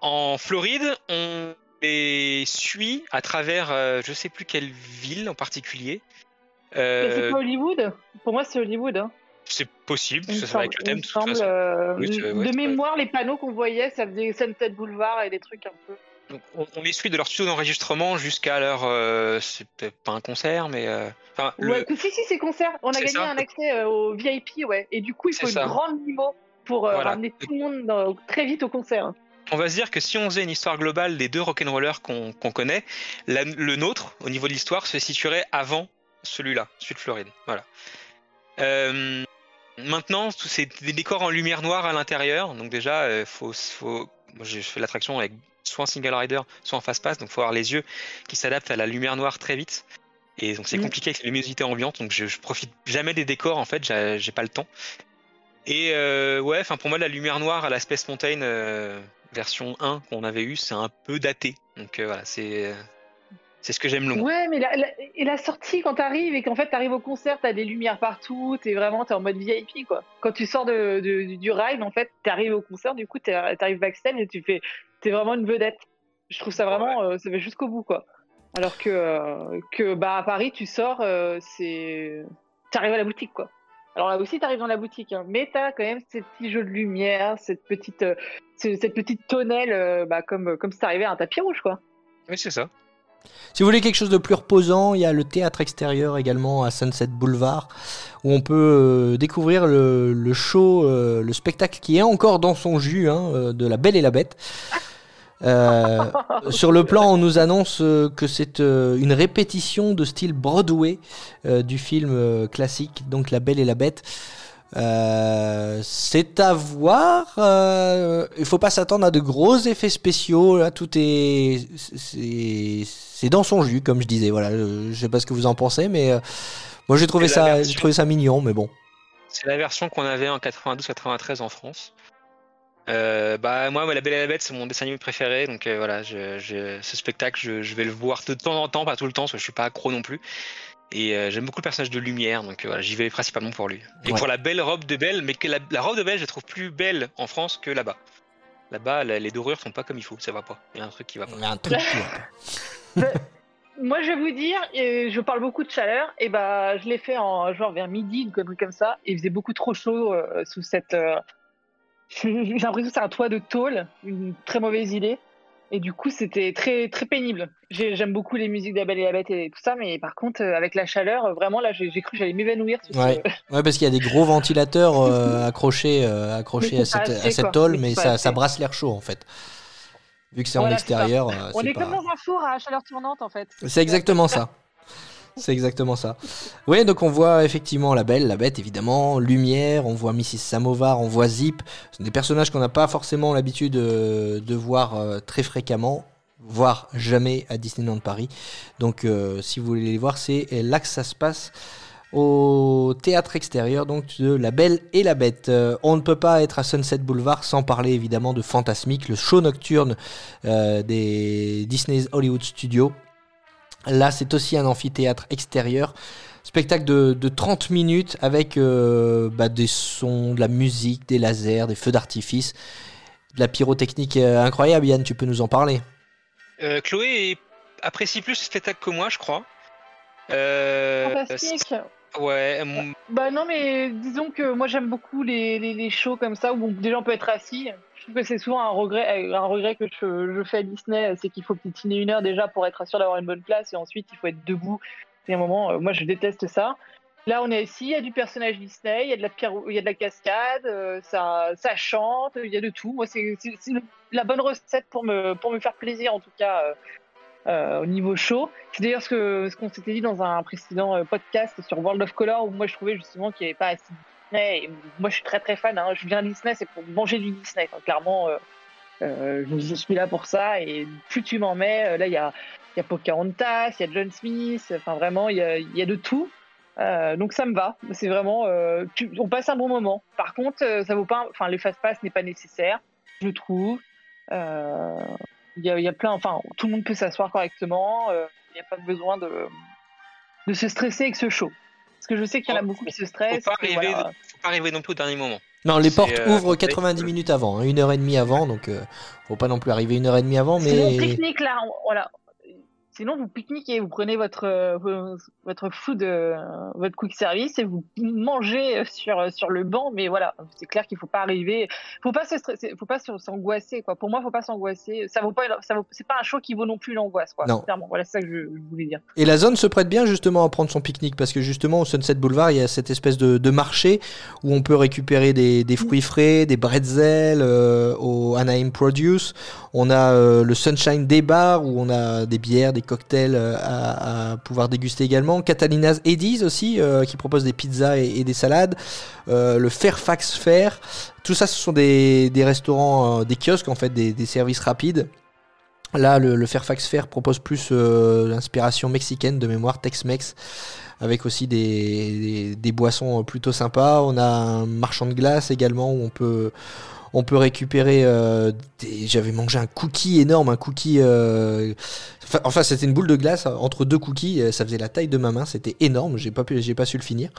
[SPEAKER 2] En Floride, on les suit à travers, euh, je sais plus quelle ville en particulier. Euh,
[SPEAKER 3] c'est pas Hollywood? Pour moi, c'est Hollywood. Hein.
[SPEAKER 2] c'est possible, ça, va avec
[SPEAKER 3] semble-
[SPEAKER 2] le thème de toute
[SPEAKER 3] semble,
[SPEAKER 2] façon.
[SPEAKER 3] euh,
[SPEAKER 2] Oui, c'est- ouais,
[SPEAKER 3] de mémoire, les panneaux qu'on voyait, ça faisait Sunset Boulevard et des trucs un peu.
[SPEAKER 2] Donc, on, on les suit de leur studio d'enregistrement jusqu'à leur. euh, c'est peut-être pas un concert, mais. euh, Enfin,
[SPEAKER 3] Ouais, si, si, c'est concert. On a gagné
[SPEAKER 2] ça.
[SPEAKER 3] un accès euh, au VIP, ouais. Et du coup, il faut une
[SPEAKER 2] ça.
[SPEAKER 3] grande limo pour euh,
[SPEAKER 2] Voilà.
[SPEAKER 3] ramener tout le monde dans- très vite au concert.
[SPEAKER 2] on va se dire que si on faisait une histoire globale des deux rock'n'rollers qu'on connaît, la- le nôtre, au niveau de l'histoire, se situerait avant celui-là, celui de Floride. Voilà. Maintenant, c'est des décors en lumière noire à l'intérieur. Donc déjà, faut, faut, moi, j'ai fait l'attraction avec soit en single rider, soit en fast pass. Donc faut avoir les yeux qui s'adaptent à la lumière noire très vite. Et donc c'est
[SPEAKER 3] Mm.
[SPEAKER 2] compliqué avec les luminosités ambiantes. Donc je, je profite jamais des décors en fait. J'ai pas le temps. Et euh, ouais, enfin pour moi la lumière noire à la Space Mountain euh, version 1 qu'on avait eu, c'est un peu daté. Donc euh, voilà, c'est c'est ce que j'aime le moins.
[SPEAKER 3] Ouais, mais la, la- et la sortie, quand t'arrives et qu'en fait t'arrives au concert, t'as des lumières partout, t'es vraiment t'es en mode VIP quoi. Quand tu sors de, de- du ride, en fait, t'arrives au concert, du coup t'arrives backstage et tu fais, t'es vraiment une vedette. Je trouve ça vraiment, euh, ça va jusqu'au bout quoi. Alors que, euh, que bah à Paris, tu sors, euh, c'est, t'arrives à la boutique quoi. Alors là aussi, t'arrives dans la boutique, hein, mais t'as quand même ces petits jeux de lumière, cette petite, ce- cette petite tonnelle, bah, comme comme si t'arrivais à un tapis rouge quoi.
[SPEAKER 2] Oui, c'est ça.
[SPEAKER 1] Si vous voulez quelque chose de plus reposant, il y a le théâtre extérieur également à Sunset Boulevard, où on peut euh, découvrir le, show, euh, le spectacle qui est encore dans son jus, hein, euh, de La Belle et la Bête. Sur le plan, on nous annonce que c'est une répétition de style Broadway du film classique, donc La Belle et la Bête. Euh, c'est à voir. Euh, il faut pas s'attendre à de gros effets spéciaux. Là, tout est c'est dans son jus, comme je disais. Voilà, je, sais pas ce que vous en pensez, mais euh, moi j'ai trouvé ça,
[SPEAKER 2] version.
[SPEAKER 1] j'ai trouvé ça mignon, mais bon.
[SPEAKER 2] C'est la version qu'on avait en 92-93 en France. Euh, bah moi, La Belle et la Bête, c'est mon dessin animé préféré, donc voilà, je, je- ce spectacle, je, je vais le voir de temps en temps, pas tout le temps, parce que je suis pas accro non plus. Et euh, j'aime beaucoup le personnage de Lumière, donc euh, voilà, j'y vais principalement pour lui. Et
[SPEAKER 1] Ouais.
[SPEAKER 2] pour la belle robe de Belle, mais que la, la robe de Belle, je la trouve plus belle en France que là-bas. Là-bas, la- les dorures sont pas comme il faut, ça va pas. Il y a un truc qui va pas.
[SPEAKER 1] Il y a un truc qui va pas.
[SPEAKER 3] Moi, je vais vous dire, et je parle beaucoup de chaleur, et bah, je l'ai fait en genre vers midi, une connerie comme ça, et il faisait beaucoup trop chaud euh, sous cette. euh, J'ai l'impression que c'est un toit de tôle, une très mauvaise idée, et du coup, c'était très très pénible. J'ai- J'aime beaucoup les musiques Belle et la Bête et tout ça, mais par contre, euh, avec la chaleur, euh, vraiment là, j'ai cru que j'allais m'évanouir.
[SPEAKER 1] Ouais. Parce qu'il y a des gros ventilateurs euh, accrochés, euh, accrochés à cette,
[SPEAKER 3] assez,
[SPEAKER 1] à cette tôle,
[SPEAKER 3] Mais
[SPEAKER 1] ça, brasse l'air chaud en fait. Vu que c'est en
[SPEAKER 3] Voilà,
[SPEAKER 1] extérieur, euh,
[SPEAKER 3] On est
[SPEAKER 1] pas-
[SPEAKER 3] comme dans un four à chaleur tournante en fait.
[SPEAKER 1] C'est exactement ça. C'est exactement ça. Oui, donc on voit effectivement la belle, la bête évidemment, Lumière, on voit Mrs. Samovar, on voit Zip. Ce sont des personnages qu'on n'a pas forcément l'habitude euh, de voir euh, très fréquemment, voire jamais à Disneyland Paris. Donc euh, si vous voulez les voir, c'est là que ça se passe au théâtre extérieur donc de La Belle et la Bête. On ne peut pas être à Sunset Boulevard sans parler évidemment de Fantasmic, le show nocturne des Disney's Hollywood Studios. Là, c'est aussi un amphithéâtre extérieur. Spectacle de, de 30 minutes avec euh, bah, des sons, de la musique, des lasers, des feux d'artifice, de la pyrotechnique euh, incroyable. Yann, tu peux nous en parler
[SPEAKER 2] Euh, Chloé apprécie plus ce spectacle que moi, je crois. Euh,
[SPEAKER 3] Fantastique.
[SPEAKER 2] ouais, mon-
[SPEAKER 3] Bah non, mais disons que moi j'aime beaucoup les, les, les shows comme ça où déjà on peut être assis. Je trouve que c'est souvent un regret, un regret que je, fais à Disney, c'est qu'il faut piétiner une heure déjà pour être sûr d'avoir une bonne place et ensuite il faut être debout. C'est un moment, euh, moi je déteste ça. Là on est assis, il y a du personnage Disney, il y a de la, il y a de la cascade, euh, ça, chante, il y a de tout. Moi c'est la bonne recette pour me, faire plaisir en tout cas. euh, au niveau show. C'est d'ailleurs ce qu'on s'était dit dans un précédent podcast sur World of Color où moi je trouvais justement qu'il n'y avait pas assez de Moi je suis très très fan. Hein. Je viens à Disney, c'est pour manger du Disney. Clairement, euh, euh, je, suis là pour ça. Et plus tu m'en mets, euh, là il y a, Pocahontas, il y a John Smith. Enfin vraiment, il y a, de tout. Donc ça me va. C'est vraiment, on passe un bon moment. Par contre, ça vaut pas. Enfin, le fast pass n'est pas nécessaire, je trouve. Il y, a, plein, enfin, tout le monde peut s'asseoir correctement. Il n'y a pas besoin de, de se stresser avec ce show. Parce que je sais qu'il y en a
[SPEAKER 2] Faut-
[SPEAKER 3] beaucoup qui se
[SPEAKER 2] faut
[SPEAKER 3] stressent.
[SPEAKER 2] pas,
[SPEAKER 3] et
[SPEAKER 2] arriver,
[SPEAKER 3] voilà.
[SPEAKER 2] faut pas arriver non plus au dernier moment.
[SPEAKER 1] Non, les
[SPEAKER 2] C'est,
[SPEAKER 1] portes
[SPEAKER 2] euh,
[SPEAKER 1] ouvrent
[SPEAKER 2] conseil.
[SPEAKER 1] 90 minutes avant, hein, une heure et demie avant, donc euh, faut pas non plus arriver une heure et demie avant, mais
[SPEAKER 3] pique-nique là, on- voilà. Sinon, vous pique-niquez, vous prenez votre euh, vo- votre food, euh, votre quick service et vous mangez sur sur le banc. Mais voilà, c'est clair qu'il faut pas arriver, faut pas se stresser, faut pas se- s'angoisser quoi. Pour moi, faut pas s'angoisser. Ça vaut pas, ça vaut, c'est pas un show qui vaut non plus l'angoisse quoi.
[SPEAKER 1] Non.
[SPEAKER 3] Clairement, voilà, c'est ça que je, je voulais dire.
[SPEAKER 1] Et la zone se prête bien justement à prendre son pique-nique parce que justement au Sunset Boulevard il y a cette espèce de, de marché où on peut récupérer des, des fruits frais, des bretzels euh, au Anaheim Produce. On a euh, le Sunshine Day Bar où on a des bières, des cocktails euh, à, pouvoir déguster également. Catalina's Eddie's aussi euh, qui propose des pizzas et, des salades. Euh, le Fairfax Fair. Tout ça ce sont des, restaurants, des kiosques en fait, des, services rapides. Là, le, Fairfax Fair propose plus l'inspiration mexicaine de mémoire Tex-Mex, avec aussi des, des boissons plutôt sympas. On a un marchand de glace également où on peut on peut récupérer. euh, J'avais mangé un cookie énorme, un cookie. euh, Enfin, c'était une boule de glace entre deux cookies. Ça faisait la taille de ma main. C'était énorme. J'ai pas pu, j'ai pas su le finir.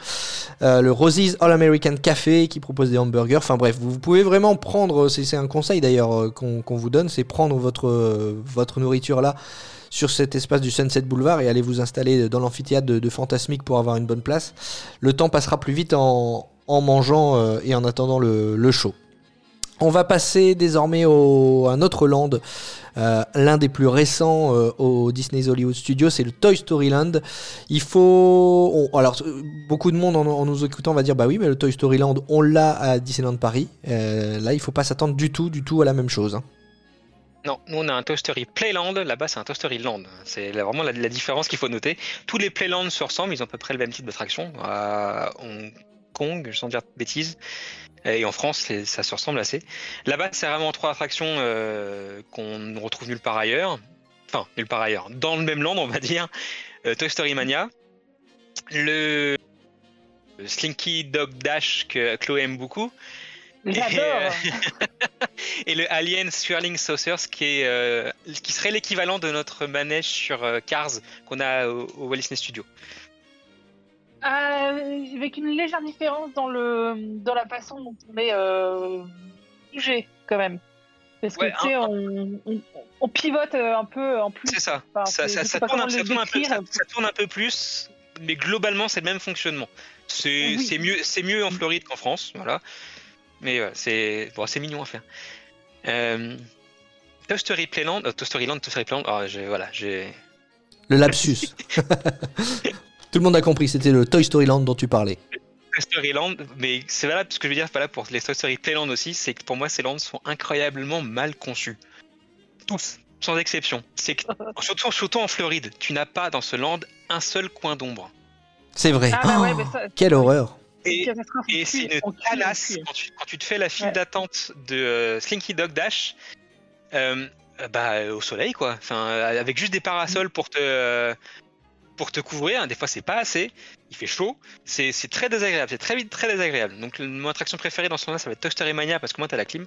[SPEAKER 1] Euh, le Rosie's All American Café qui propose des hamburgers. Enfin bref, vous, pouvez vraiment prendre. C'est un conseil d'ailleurs qu'on vous donne, c'est prendre votre nourriture là sur cet espace du Sunset Boulevard et aller vous installer dans l'amphithéâtre de, Fantasmic pour avoir une bonne place. Le temps passera plus vite en, mangeant et en attendant le show. On va passer désormais à un autre land, euh, l'un des plus récents euh, au Disney's Hollywood Studios, c'est le Toy Story Land. Il faut, alors euh, beaucoup de monde en, nous écoutant va dire bah oui, mais le Toy Story Land on l'a à Disneyland Paris. Là, il faut pas s'attendre du tout, du tout à la même chose. hein.
[SPEAKER 2] Non, nous on a un Toastery Playland, là-bas c'est un Toastery Land. C'est vraiment la, différence qu'il faut noter. Tous les Playlands se ressemblent, ils ont à peu près le même type d'attraction. On- Kong, sans dire de bêtises. Et en France, ça se ressemble assez. Là-bas, c'est vraiment trois attractions euh, qu'on ne retrouve nulle part ailleurs. Enfin, nulle part ailleurs. Dans le même land, on va dire. Euh, Toy Story Mania. Le Slinky Dog Dash que Chloé aime beaucoup.
[SPEAKER 3] J'adore.
[SPEAKER 2] Et le Alien Swirling Saucers qui, est, euh, qui serait l'équivalent de notre manège sur euh, Cars qu'on a au, au Walt Disney Studio.
[SPEAKER 3] Euh, avec une légère différence dans le dans la façon dont on est euh, bougé quand même. Parce que
[SPEAKER 2] Ouais,
[SPEAKER 3] tu sais,
[SPEAKER 2] un-
[SPEAKER 3] on, on, on pivote euh, un peu en plus.
[SPEAKER 2] C'est ça.
[SPEAKER 3] Enfin,
[SPEAKER 2] ça, tourne, un-
[SPEAKER 3] comment
[SPEAKER 2] ça
[SPEAKER 3] le
[SPEAKER 2] tourne un peu,
[SPEAKER 3] décrire.
[SPEAKER 2] ça- ça tourne un peu plus, mais globalement c'est le même fonctionnement. C'est
[SPEAKER 3] Oui.
[SPEAKER 2] c'est mieux, c'est mieux en Floride qu'en France, voilà. Mais euh, c'est bon, c'est mignon à faire. Euh, Toy Story Playland, euh, Toy Story Land, Toy Story Playland. j'ai- voilà, j'ai.
[SPEAKER 1] Le lapsus. Tout le monde a compris, c'était le Toy Story Land dont tu parlais.
[SPEAKER 2] Toy Story Land, mais c'est valable, ce que je veux dire, c'est valable pour les Toy Story Playland aussi, c'est que pour moi ces lands sont incroyablement mal conçus. Tous, sans exception. C'est que, surtout, surtout en Floride, tu n'as pas dans ce land un seul coin d'ombre.
[SPEAKER 1] C'est vrai.
[SPEAKER 3] Ah bah ouais,
[SPEAKER 1] Oh,
[SPEAKER 3] mais ça-
[SPEAKER 1] quelle horreur.
[SPEAKER 2] Et, et c'est une
[SPEAKER 3] tue.
[SPEAKER 2] quand tu, quand tu te fais la file
[SPEAKER 3] Ouais.
[SPEAKER 2] d'attente de euh, Slinky Dog Dash euh, bah, euh, au soleil, quoi. Enfin, avec juste des parasols pour te, euh, pour te couvrir. Des fois, c'est pas assez. Il fait chaud. C'est très désagréable. C'est très vite très désagréable. Donc, le- mon attraction préférée dans ce moment-là, ça va être Toy Story Mania parce que moi, t'as la clim.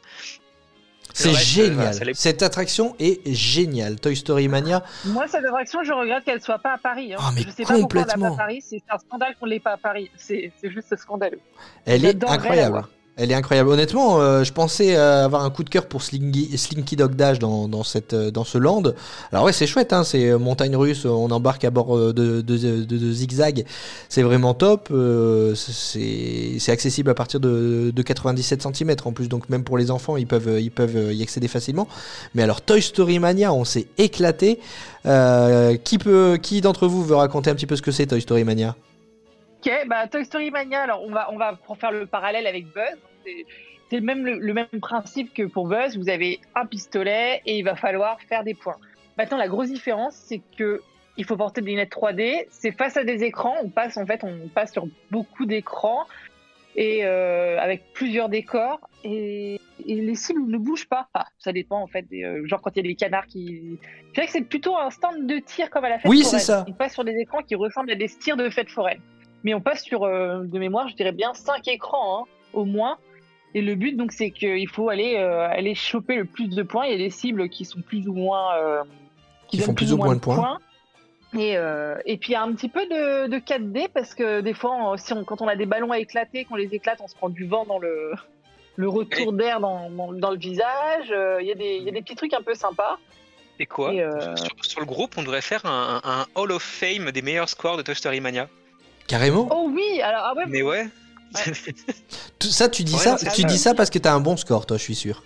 [SPEAKER 1] C'est
[SPEAKER 2] euh,
[SPEAKER 1] génial. Cette attraction est géniale. Toy Story Mania.
[SPEAKER 3] Moi, cette attraction, je regrette qu'elle soit pas à Paris. Hein.
[SPEAKER 1] Ah, mais
[SPEAKER 3] je sais pas pourquoi on l'a pas
[SPEAKER 1] complètement.
[SPEAKER 3] à Paris. C'est un scandale qu'on l'ait pas à Paris. C'est juste scandaleux.
[SPEAKER 1] Elle est incroyable. Elle est incroyable. Honnêtement, euh, je pensais euh, avoir un coup de cœur pour Slinky, Slinky Dog Dash dans, dans, cette, euh, dans ce land. Alors ouais, c'est chouette, hein, c'est montagne russe, on embarque à bord de, de, de, zigzag. C'est vraiment top. c'est accessible à partir de, de 97 cm en plus, donc même pour les enfants, ils peuvent, ils peuvent y accéder facilement. Mais alors Toy Story Mania, on s'est éclaté. Qui peut, qui d'entre vous veut raconter un petit peu ce que c'est Toy Story Mania?
[SPEAKER 3] Ok, bah Toy Story Mania, alors on va, on va pour faire le parallèle avec Buzz. C'est- même le, le même principe que pour Buzz. Vous avez un pistolet et il va falloir faire des points. Maintenant, la grosse différence, c'est que il faut porter des lunettes 3D. C'est face à des écrans. On passe en fait, on passe sur beaucoup d'écrans et euh, avec plusieurs décors et, et les cibles ne bougent pas. Enfin, ça dépend en fait. Des, euh, genre quand il y a des canards qui. Je dirais que c'est plutôt un stand de tir comme à la fête
[SPEAKER 1] Oui,
[SPEAKER 3] foraine.
[SPEAKER 1] c'est ça.
[SPEAKER 3] On passe sur des écrans qui ressemblent à des tirs de fête foraine. Mais on passe sur, euh, de mémoire, je dirais bien 5 écrans hein, au moins. Et le but, donc, c'est qu'il faut aller, euh, aller choper le plus de points. Il y a des cibles qui sont plus ou moins. euh,
[SPEAKER 1] Qui
[SPEAKER 3] donnent
[SPEAKER 1] font plus ou moins de points.
[SPEAKER 3] Et, euh, et puis, il y a un petit peu de, de 4D parce que des fois, on- si on, quand on a des ballons à éclater, qu'on les éclate, on se prend du vent dans le, le retour d'air dans, dans, dans le visage. Euh, Il y, a des- il y a des petits trucs un peu sympas.
[SPEAKER 2] Et quoi?
[SPEAKER 3] Et, euh,
[SPEAKER 2] sur, sur le groupe, on devrait faire un, un- un Hall of Fame des meilleurs scores de Toy Story Mania.
[SPEAKER 1] Carrément
[SPEAKER 3] Oh oui, alors, ah ouais,
[SPEAKER 2] Mais ouais.
[SPEAKER 1] Tout Ça, tu dis
[SPEAKER 2] Ouais,
[SPEAKER 1] ça, tu dis ça parce que t'as un bon score, toi, je suis sûr.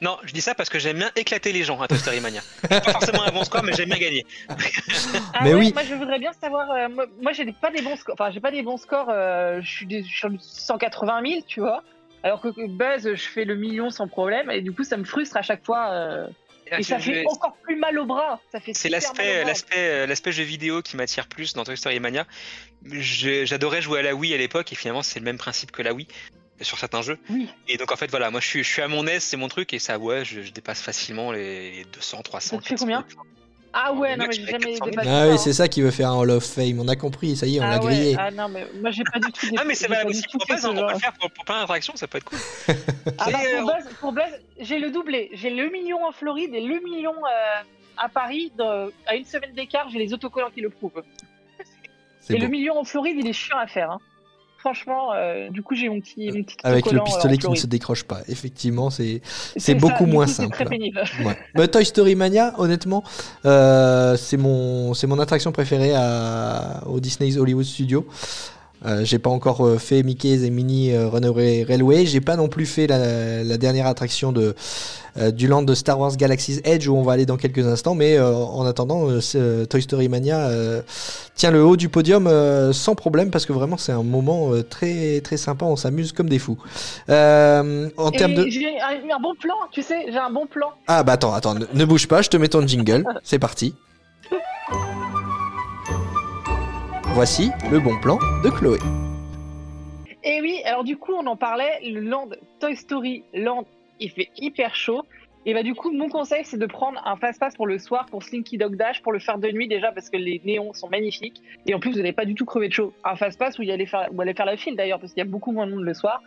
[SPEAKER 2] non, je dis ça parce que j'aime bien éclater les gens à Toy Story Mania. pas forcément un bon score, mais j'aime bien gagner.
[SPEAKER 3] Ah
[SPEAKER 1] Mais
[SPEAKER 3] ouais,
[SPEAKER 1] oui.
[SPEAKER 3] Moi, je voudrais bien savoir. euh, moi, moi, j'ai pas des bons scores. Enfin, j'ai pas des bons scores. euh, je suis des- sur du 180 000, tu vois. Alors que que Buzz, je fais le million sans problème. Et du coup, ça me frustre à chaque fois. euh, et ça fait encore plus mal au bras. Ça fait
[SPEAKER 2] C'est l'aspect, l'aspect, euh, l'aspect jeu vidéo qui m'attire plus dans Toy Story Mania. J'adorais jouer à la Wii à l'époque et finalement c'est le même principe que la Wii sur certains jeux.
[SPEAKER 3] Oui.
[SPEAKER 2] Et donc en fait voilà, moi je suis, je suis à mon aise, c'est mon truc et ça ouais, je, je dépasse facilement les 200, 300.
[SPEAKER 3] Tu fais
[SPEAKER 2] 400.
[SPEAKER 3] combien Ah ouais, non, mais j'ai jamais
[SPEAKER 2] 400 000.
[SPEAKER 3] dépassé
[SPEAKER 1] Ah
[SPEAKER 3] ça,
[SPEAKER 1] oui,
[SPEAKER 3] hein.
[SPEAKER 1] c'est ça qui veut faire un Hall of Fame. On a compris, ça y est, on
[SPEAKER 3] Ah
[SPEAKER 1] l'a
[SPEAKER 3] ouais,
[SPEAKER 1] grillé.
[SPEAKER 3] Ah non, mais moi, j'ai pas du tout.
[SPEAKER 2] Ah mais c'est valable
[SPEAKER 3] pas
[SPEAKER 2] aussi pour
[SPEAKER 3] ce
[SPEAKER 2] hein, on peut le faire pour, pour plein d'attractions, ça peut être cool.
[SPEAKER 3] Ah bah,
[SPEAKER 2] euh,
[SPEAKER 3] pour, Buzz, pour Buzz, j'ai le doublé. J'ai le million en Floride et le million euh, à Paris. dans- à une semaine d'écart, j'ai les autocollants qui le prouvent. Et
[SPEAKER 1] beau.
[SPEAKER 3] le million en Floride, il est chiant à faire. hein. Franchement, euh, du coup, j'ai mon petit, mon petit
[SPEAKER 1] Avec le
[SPEAKER 3] euh,
[SPEAKER 1] pistolet qui ne se décroche pas. Effectivement, c'est c'est beaucoup moins
[SPEAKER 3] coup,
[SPEAKER 1] simple.
[SPEAKER 3] très pénible.
[SPEAKER 1] Ouais. Bah, Toy Story Mania, honnêtement, euh, c'est mon, c'est mon attraction préférée à, au Disney's Hollywood Studio. Euh, j'ai pas encore euh, fait Mickey's et Minnie euh, Runaway Railway. J'ai pas non plus fait la, la dernière attraction de, du land de Star Wars Galaxy's Edge où on va aller dans quelques instants. Mais en attendant, Toy Story Mania tient le haut du podium sans problème parce que vraiment c'est un moment très très sympa. On s'amuse comme des fous. En termes de
[SPEAKER 3] J'ai un, un bon plan, tu sais, j'ai un bon plan.
[SPEAKER 1] ah bah attends, attends, ne, ne bouge pas, je te mets ton jingle, c'est parti. Voici le bon plan de Chloé.
[SPEAKER 3] Et oui, alors du coup, on en parlait, le Land, Toy Story Land, il fait hyper chaud. Et bah du coup, mon conseil, c'est de prendre un fast-pass pour le soir, pour Slinky Dog Dash, pour le faire de nuit déjà, parce que les néons sont magnifiques. Et en plus, vous n'allez pas du tout crever de chaud. Un fast-pass où, il allait faire, où faire la file d'ailleurs, parce qu'il y a beaucoup moins de monde le soir.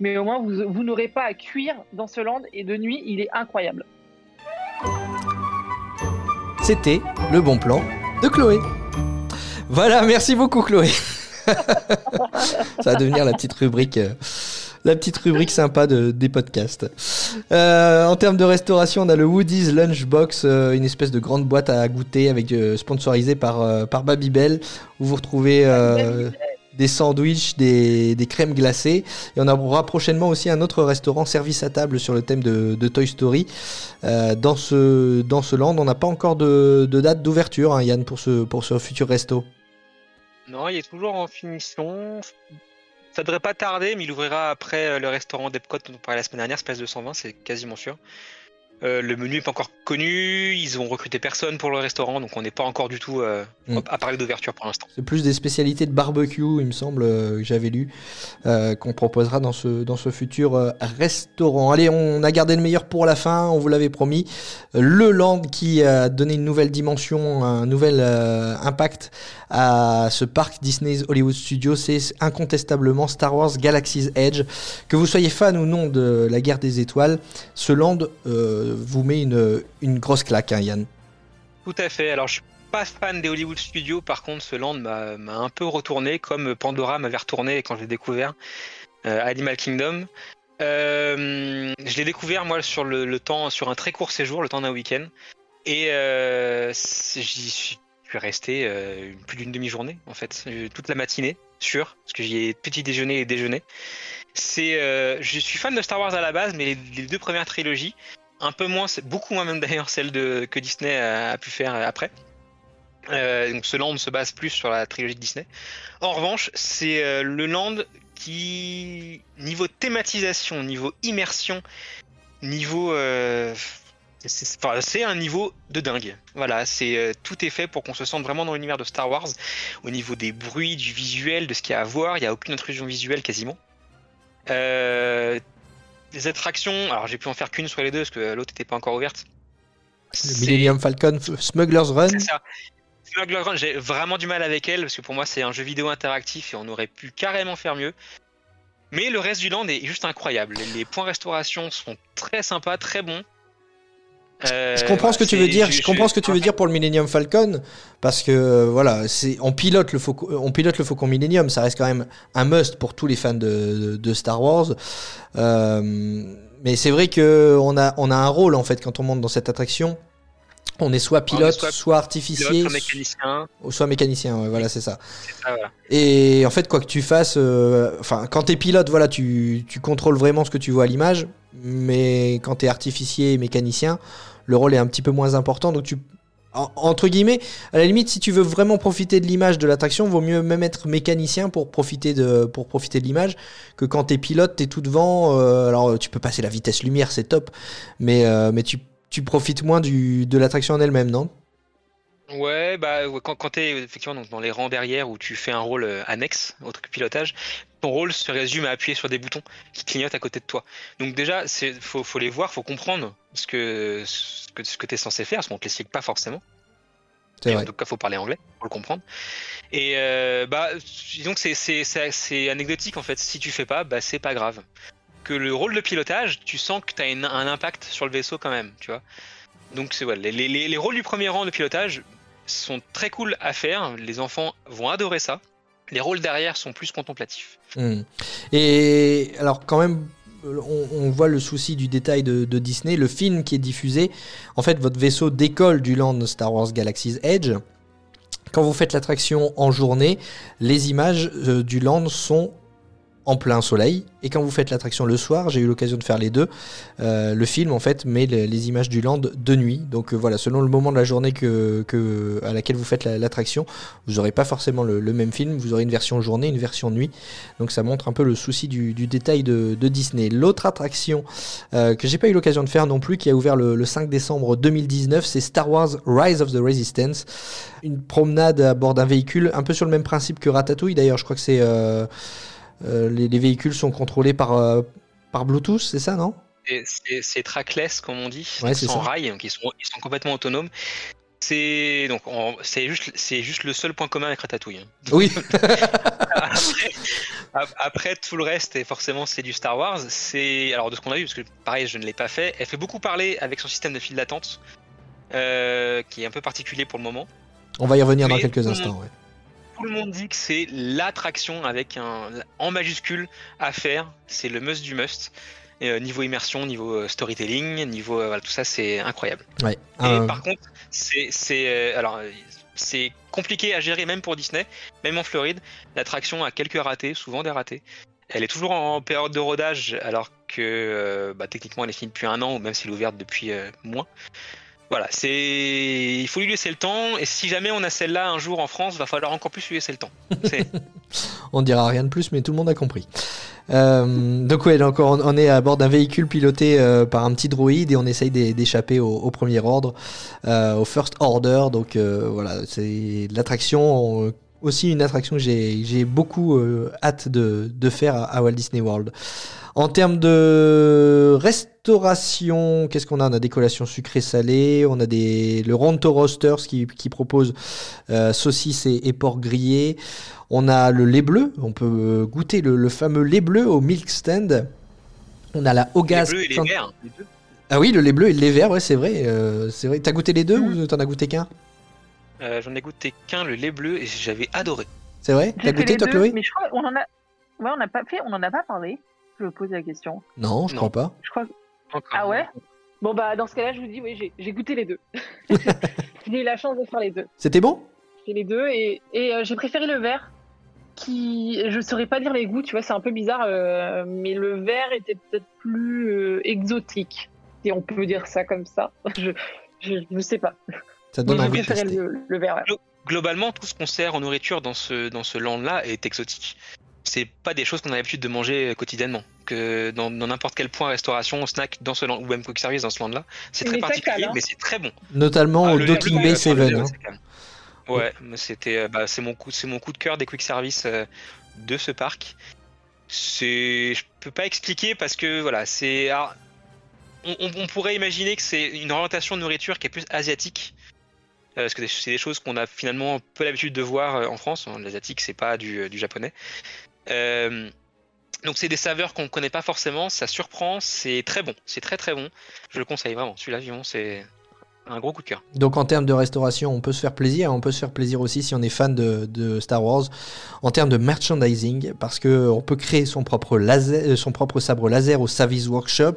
[SPEAKER 3] Mais au moins, vous, vous n'aurez pas à cuire dans ce land. Et de nuit, il est incroyable.
[SPEAKER 1] C'était le bon plan de Chloé. Voilà, merci beaucoup Chloé. Ça va devenir la petite rubrique, euh, la petite rubrique sympa de, des podcasts. Euh, en termes de restauration, on a le Woody's Lunchbox, euh, une espèce de grande boîte à goûter avec sponsorisée par par Babybel, où vous retrouvez des sandwichs, des, crèmes glacées. Et on aura prochainement aussi un autre restaurant service à table sur le thème de, de Toy Story. Dans ce land, on n'a pas encore de, date d'ouverture, hein, Yann, pour ce futur resto.
[SPEAKER 2] Non, il est toujours en finition. Ça devrait pas tarder, mais il ouvrira après euh, le restaurant d'Epcot dont on parlait la semaine dernière, Space 220, c'est quasiment sûr. Euh, le menu n'est pas encore connu, ils ont recruté personne pour le restaurant, donc on n'est pas encore du tout euh,
[SPEAKER 1] Mm.
[SPEAKER 2] à parler d'ouverture pour l'instant.
[SPEAKER 1] C'est plus des spécialités de barbecue, il me semble, euh, que j'avais lu, euh, qu'on proposera dans ce, dans ce futur restaurant. Allez, on a gardé le meilleur pour la fin, on vous l'avait promis. Le Land qui a donné une nouvelle dimension, un nouvel impact à ce parc Disney's Hollywood Studios, c'est incontestablement Star Wars Galaxy's Edge. Que vous soyez fan ou non de la guerre des étoiles, ce Land vous met une, une grosse claque, hein, Yann.
[SPEAKER 2] Tout à fait. Alors, je suis pas fan des Hollywood Studios. Par contre, ce land m'a un peu retourné, comme Pandora m'avait retourné quand je l'ai découvert. euh, Animal Kingdom. Euh, je l'ai découvert moi sur le, temps, sur un très court séjour, le temps d'un week-end, et euh, j'y suis resté euh, plus d'une demi-journée en fait, Euh, toute la matinée, sûr, parce que j'y ai petit déjeuner et déjeuner. C'est, je suis fan de Star Wars à la base, mais les deux premières trilogies, un peu moins, beaucoup moins même d'ailleurs celle de que Disney a, pu faire après. Euh, donc ce land se base plus sur la trilogie de Disney. En revanche, c'est euh, le land qui, niveau thématisation, niveau immersion, niveau, euh, c'est un niveau de dingue. Voilà, c'est tout est fait pour qu'on se sente vraiment dans l'univers de Star Wars. Au niveau des bruits, du visuel, de ce qu'il y a à voir, il n'y a aucune intrusion visuelle quasiment. Les attractions, alors j'ai pu en faire qu'une sur les deux parce que l'autre n'était pas encore ouverte.
[SPEAKER 1] Le Millennium Falcon Smuggler's Run.
[SPEAKER 2] c'est ça. Smuggler Run, j'ai vraiment du mal avec elle parce que pour moi c'est un jeu vidéo interactif et on aurait pu carrément faire mieux. Mais le reste du land est juste incroyable. Les points restauration sont très sympas, très bons. Euh,
[SPEAKER 1] Je comprends ce que tu veux dire. Je, comprends ce que tu veux dire pour le Millennium Falcon parce que euh, voilà, c'est on pilote le faucon, on pilote le Faucon Millennium. Ça reste quand même un must pour tous les fans de, de Star Wars. Euh, mais c'est vrai que on a on a un rôle en fait quand on monte dans cette attraction. On est soit pilote,
[SPEAKER 2] soit
[SPEAKER 1] soit,
[SPEAKER 2] Pilote,
[SPEAKER 1] artificier,
[SPEAKER 2] un mécanicien,
[SPEAKER 1] ou soit mécanicien. ouais, voilà, c'est ça.
[SPEAKER 2] c'est ça, voilà.
[SPEAKER 1] Et en fait, quoi que tu fasses, euh, enfin, quand t'es pilote, voilà, tu, tu contrôles vraiment ce que tu vois à l'image. Mais quand t'es artificier et mécanicien, le rôle est un petit peu moins important. Donc tu, en- entre guillemets, à la limite, si tu veux vraiment profiter de l'image de l'attraction, vaut mieux même être mécanicien pour profiter de, pour profiter de l'image que quand t'es pilote, t'es tout devant. euh, alors tu peux passer la vitesse lumière, c'est top, mais euh, tu, tu profites moins du, de l'attraction en elle-même, non?
[SPEAKER 2] Ouais, bah quand, quand t'es effectivement dans les rangs derrière où tu fais un rôle euh, annexe au truc pilotage, ton rôle se résume à appuyer sur des boutons qui clignotent à côté de toi. Donc déjà, c'est faut, faut les voir, faut comprendre ce que ce que, ce que t'es censé faire, parce qu'on te l'explique pas forcément. Et. En tout cas, faut parler anglais pour le comprendre. Et euh, bah, disons que c'est- anecdotique en fait. Si tu fais pas, bah c'est pas grave. Que le rôle de pilotage, tu sens que tu as un impact sur le vaisseau quand même, tu vois. Donc c'est ouais, les, les- les rôles du premier rang de pilotage sont très cool à faire. Les enfants vont adorer ça. Les rôles derrière sont plus contemplatifs.
[SPEAKER 1] Hmm. Et alors quand même, on, voit le souci du détail de, de Disney. Le film qui est diffusé, en fait, votre vaisseau décolle du land Star Wars Galaxy's Edge. Quand vous faites l'attraction en journée, les images euh, du land sont en plein soleil. Et quand vous faites l'attraction le soir, j'ai eu l'occasion de faire les deux. euh, le film, en fait, met les, images du land de nuit. Donc euh, voilà, selon le moment de la journée que, à laquelle vous faites la- l'attraction, vous n'aurez pas forcément le, même film. Vous aurez une version journée, une version nuit. Donc ça montre un peu le souci du, détail de, Disney. L'autre attraction euh, que j'ai pas eu l'occasion de faire non plus, qui a ouvert le, le 5 décembre 2019, c'est Star Wars Rise of the Resistance. Une promenade à bord d'un véhicule, un peu sur le même principe que Ratatouille. D'ailleurs, je crois que c'est les, les véhicules sont contrôlés par, euh, par Bluetooth, c'est ça, non
[SPEAKER 2] C'est trackless, comme on dit,
[SPEAKER 1] Ouais,
[SPEAKER 2] sans rail, donc ils sont, ils sont complètement autonomes. C'est donc on- c'est juste c'est juste le seul point commun avec Ratatouille. hein.
[SPEAKER 1] Oui,
[SPEAKER 2] après, ap- après, tout le reste et forcément c'est du Star Wars. C'est alors de ce qu'on a vu parce que pareil je ne l'ai pas fait. Elle fait beaucoup parler avec son système de file d'attente euh, qui est un peu particulier pour le moment.
[SPEAKER 1] on va y revenir dans quelques instants. ouais.
[SPEAKER 2] Tout le monde dit que c'est l'attraction avec un en majuscule à faire. C'est le must du must. Et, euh, niveau immersion, niveau euh, storytelling, niveau euh, voilà, tout ça c'est incroyable.
[SPEAKER 1] Ouais.
[SPEAKER 2] Et
[SPEAKER 1] Euh,
[SPEAKER 2] par contre, c'est alors c'est compliqué à gérer même pour Disney, même en Floride. L'attraction a quelques ratés, souvent des ratés. Elle est toujours en période de rodage, alors que bah, techniquement elle est finie depuis un an, ou même si elle est ouverte depuis moins. Voilà, c'est il faut lui laisser le temps. Et si jamais on a celle-là un jour en France, va falloir encore plus lui laisser le temps.
[SPEAKER 1] On dira rien de plus, mais tout le monde a compris. Euh, donc ouais, donc on, est à bord d'un véhicule piloté euh, par un petit droïde et on essaye d'é- d'échapper au, premier ordre, euh, au first order. Donc voilà, c'est l'attraction, aussi une attraction que j'ai beaucoup hâte de, faire à Walt Disney World. En termes de restauration, qu'est-ce qu'on a? On a des collations sucrées salées, on a des le Ronto Roasters qui, qui propose euh, saucisses et, et porc grillé. On a le lait bleu, on peut euh, goûter le, le fameux lait bleu au milk stand. On a la
[SPEAKER 2] les
[SPEAKER 1] Hogas.
[SPEAKER 2] bleus et les verts. les deux.
[SPEAKER 1] Ah oui, le lait bleu et le lait vert, ouais, c'est vrai. euh, c'est vrai. T'as goûté les deux ou t'en as goûté qu'un?
[SPEAKER 2] Euh, J'en ai goûté qu'un, le lait bleu, et j'avais adoré.
[SPEAKER 1] C'est vrai? T'as goûté
[SPEAKER 3] les
[SPEAKER 1] toi,
[SPEAKER 3] deux,
[SPEAKER 1] Chloé?
[SPEAKER 3] Mais je crois qu'on en a. Ouais, on n'a pas fait, on en a pas parlé. Je me pose la question.
[SPEAKER 1] Non, je
[SPEAKER 2] Non.
[SPEAKER 1] crois pas.
[SPEAKER 3] Je crois. Ah ouais? Bon bah dans ce cas-là, je vous dis oui, j'ai- goûté les deux. j'ai eu la chance de faire les deux.
[SPEAKER 1] C'était bon?
[SPEAKER 3] J'ai les deux et, et euh, j'ai préféré le vert. Qui, je saurais pas dire les goûts, tu vois, c'est un peu bizarre, euh, mais le vert était peut-être plus euh, exotique, si on peut dire ça comme ça. Je, je, je sais pas.
[SPEAKER 1] Ça
[SPEAKER 3] Mais
[SPEAKER 1] donne
[SPEAKER 3] j'ai
[SPEAKER 1] envie de
[SPEAKER 3] préféré
[SPEAKER 1] tester.
[SPEAKER 3] le, le vert. ouais.
[SPEAKER 2] globalement, tout ce qu'on sert en nourriture dans ce, dans ce land-là est exotique. C'est pas des choses qu'on a l'habitude de manger quotidiennement. Que dans n'importe quel point restauration, snack dans ce land, ou même quick service dans ce land-là, c'est très
[SPEAKER 3] Mais
[SPEAKER 2] particulier,
[SPEAKER 3] cale, hein.
[SPEAKER 2] mais c'est très bon.
[SPEAKER 1] Notamment
[SPEAKER 2] Ah,
[SPEAKER 1] au Docking Bay
[SPEAKER 2] euh,
[SPEAKER 1] 7.
[SPEAKER 2] enfin, le lait,
[SPEAKER 1] hein.
[SPEAKER 2] ouais, mais c'était, euh, bah, c'est mon coup, c'est mon coup de cœur des quick service euh, de ce parc. C'est, je peux pas expliquer parce que voilà, c'est, alors, on, on- on pourrait imaginer que c'est une orientation de nourriture qui est plus asiatique. euh, parce que c'est des choses qu'on a finalement peu l'habitude de voir euh, en France. L'asiatique, c'est pas du, du japonais. Euh, donc c'est des saveurs qu'on connaît pas forcément. Ça surprend. C'est très bon. C'est très très bon. Je le conseille vraiment. Celui-là, vivant, c'est un gros coup de cœur.
[SPEAKER 1] Donc en termes de restauration, on peut se faire plaisir. On peut se faire plaisir aussi si on est fan de, de Star Wars. En termes de merchandising, parce que on peut créer son propre laser, euh, son propre sabre laser au Savi's Workshop.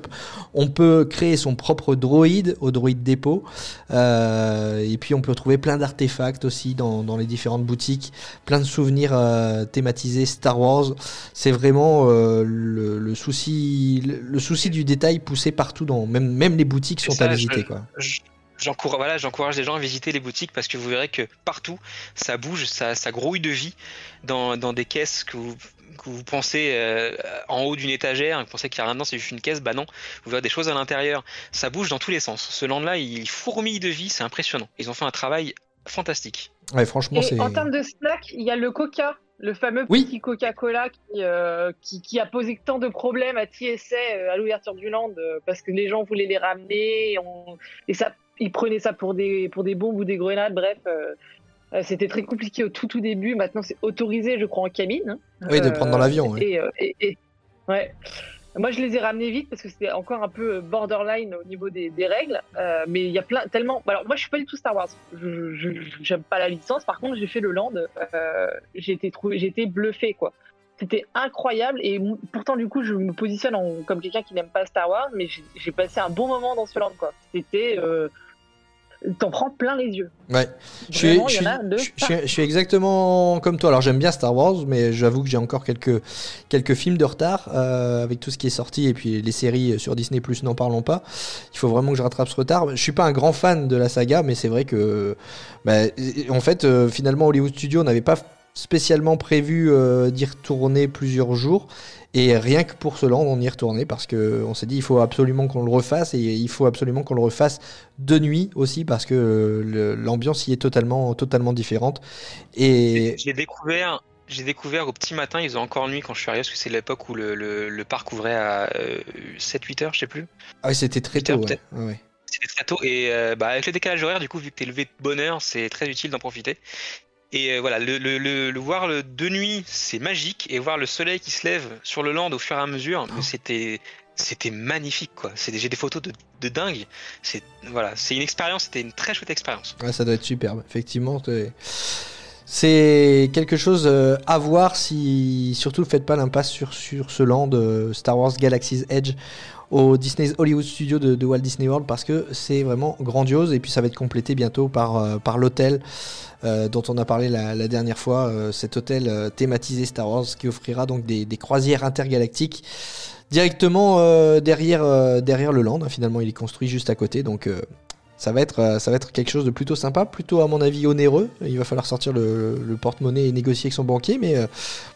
[SPEAKER 1] On peut créer son propre droïde au Droid Depot. Euh, et puis on peut trouver plein d'artefacts aussi dans, dans les différentes boutiques, plein de souvenirs euh, thématisés Star Wars. C'est vraiment euh, le, le souci, le, le souci du détail poussé partout dans même même les boutiques sont
[SPEAKER 2] ça,
[SPEAKER 1] à
[SPEAKER 2] je-
[SPEAKER 1] visiter quoi.
[SPEAKER 2] Je- J'encourage voilà, j'encourage les gens à visiter les boutiques parce que vous verrez que partout ça bouge, ça, ça grouille de vie dans, dans des caisses que vous, que vous pensez euh, en haut d'une étagère, vous pensez qu'il n'y a rien dedans, c'est juste une caisse, bah non, vous verrez des choses à l'intérieur. Ça bouge dans tous les sens. Ce land-là, il fourmille de vie, c'est impressionnant. Ils ont fait un travail fantastique.
[SPEAKER 1] Ouais, franchement, c'est.
[SPEAKER 3] En termes de snack, il y a le Coca, le fameux
[SPEAKER 1] Oui.
[SPEAKER 3] petit Coca-Cola qui, euh, qui, qui a posé tant de problèmes à TSA euh, à l'ouverture du land parce que les gens voulaient les ramener et, on- et ça, ils prenaient ça pour des, pour des bombes ou des grenades. Bref, euh, euh, c'était très compliqué au tout tout début. Maintenant, c'est autorisé, je crois, en cabine. hein.
[SPEAKER 1] Oui, de prendre dans l'avion, ouais.
[SPEAKER 3] Et, euh, et- et- ouais. Moi, je les ai ramenés vite parce que c'était encore un peu borderline au niveau des, des règles. Euh, mais il y a plein, tellement. Alors, moi, je suis pas du tout Star Wars. Je, j'aime pas la licence. Par contre, j'ai fait le land. Euh, j'ai été trouvé, j'ai été bluffé, quoi. C'était incroyable et pourtant, du coup, je me positionne en- comme quelqu'un qui n'aime pas Star Wars, mais j'ai, j'ai passé un bon moment dans ce land, quoi. C'était. Euh, T'en prends plein les yeux.
[SPEAKER 1] Ouais. Je suis, je, je je exactement comme toi. Alors j'aime bien Star Wars, mais j'avoue que j'ai encore quelques, quelques films de retard euh, avec tout ce qui est sorti et puis les séries sur Disney Plus, n'en parlons pas. Il faut vraiment que je rattrape ce retard. Je suis pas un grand fan de la saga, mais c'est vrai que, bah, en fait, euh, finalement Hollywood Studios n'avait pas spécialement prévu euh, d'y retourner plusieurs jours. Et rien que pour ce land, on y est retourné parce que on s'est dit il faut absolument qu'on le refasse et il faut absolument qu'on le refasse de nuit aussi parce que euh, l'ambiance y est totalement, totalement différente. Et
[SPEAKER 2] J'ai découvert j'ai découvert au petit matin, il faisait encore nuit quand je suis arrivé, parce que c'est l'époque où le, le, le parc ouvrait à 7-8 heures, je sais plus.
[SPEAKER 1] Ah oui, c'était très
[SPEAKER 2] heures,
[SPEAKER 1] tôt. Ouais, ouais.
[SPEAKER 2] C'était très tôt et euh, bah, avec le décalage horaire, du coup, vu que t'es levé de bonne heure, c'est très utile d'en profiter. Et euh, voilà, le, le, le, le voir le, de nuit, c'est magique, et voir le soleil qui se lève sur le land au fur et à mesure, mais c'était c'était magnifique quoi. C'est- J'ai des photos de, de dingue. C'est voilà, c'est une expérience, c'était une très chouette expérience.
[SPEAKER 1] Ouais, ça doit être superbe, effectivement. c'est- C'est quelque chose euh, à voir si surtout ne faites pas l'impasse sur, sur ce land euh, Star Wars Galaxy's Edge au Disney's Hollywood Studio de, Walt Disney World parce que c'est vraiment grandiose et puis ça va être complété bientôt par, euh, l'hôtel euh, dont on a parlé la, dernière fois, euh, cet hôtel thématisé Star Wars qui offrira donc des, croisières intergalactiques directement derrière, derrière le land. Finalement, il est construit juste à côté donc ça va, être, euh, ça va être quelque chose de plutôt sympa, plutôt à mon avis onéreux. Il va falloir sortir le, porte-monnaie et négocier avec son banquier, mais euh,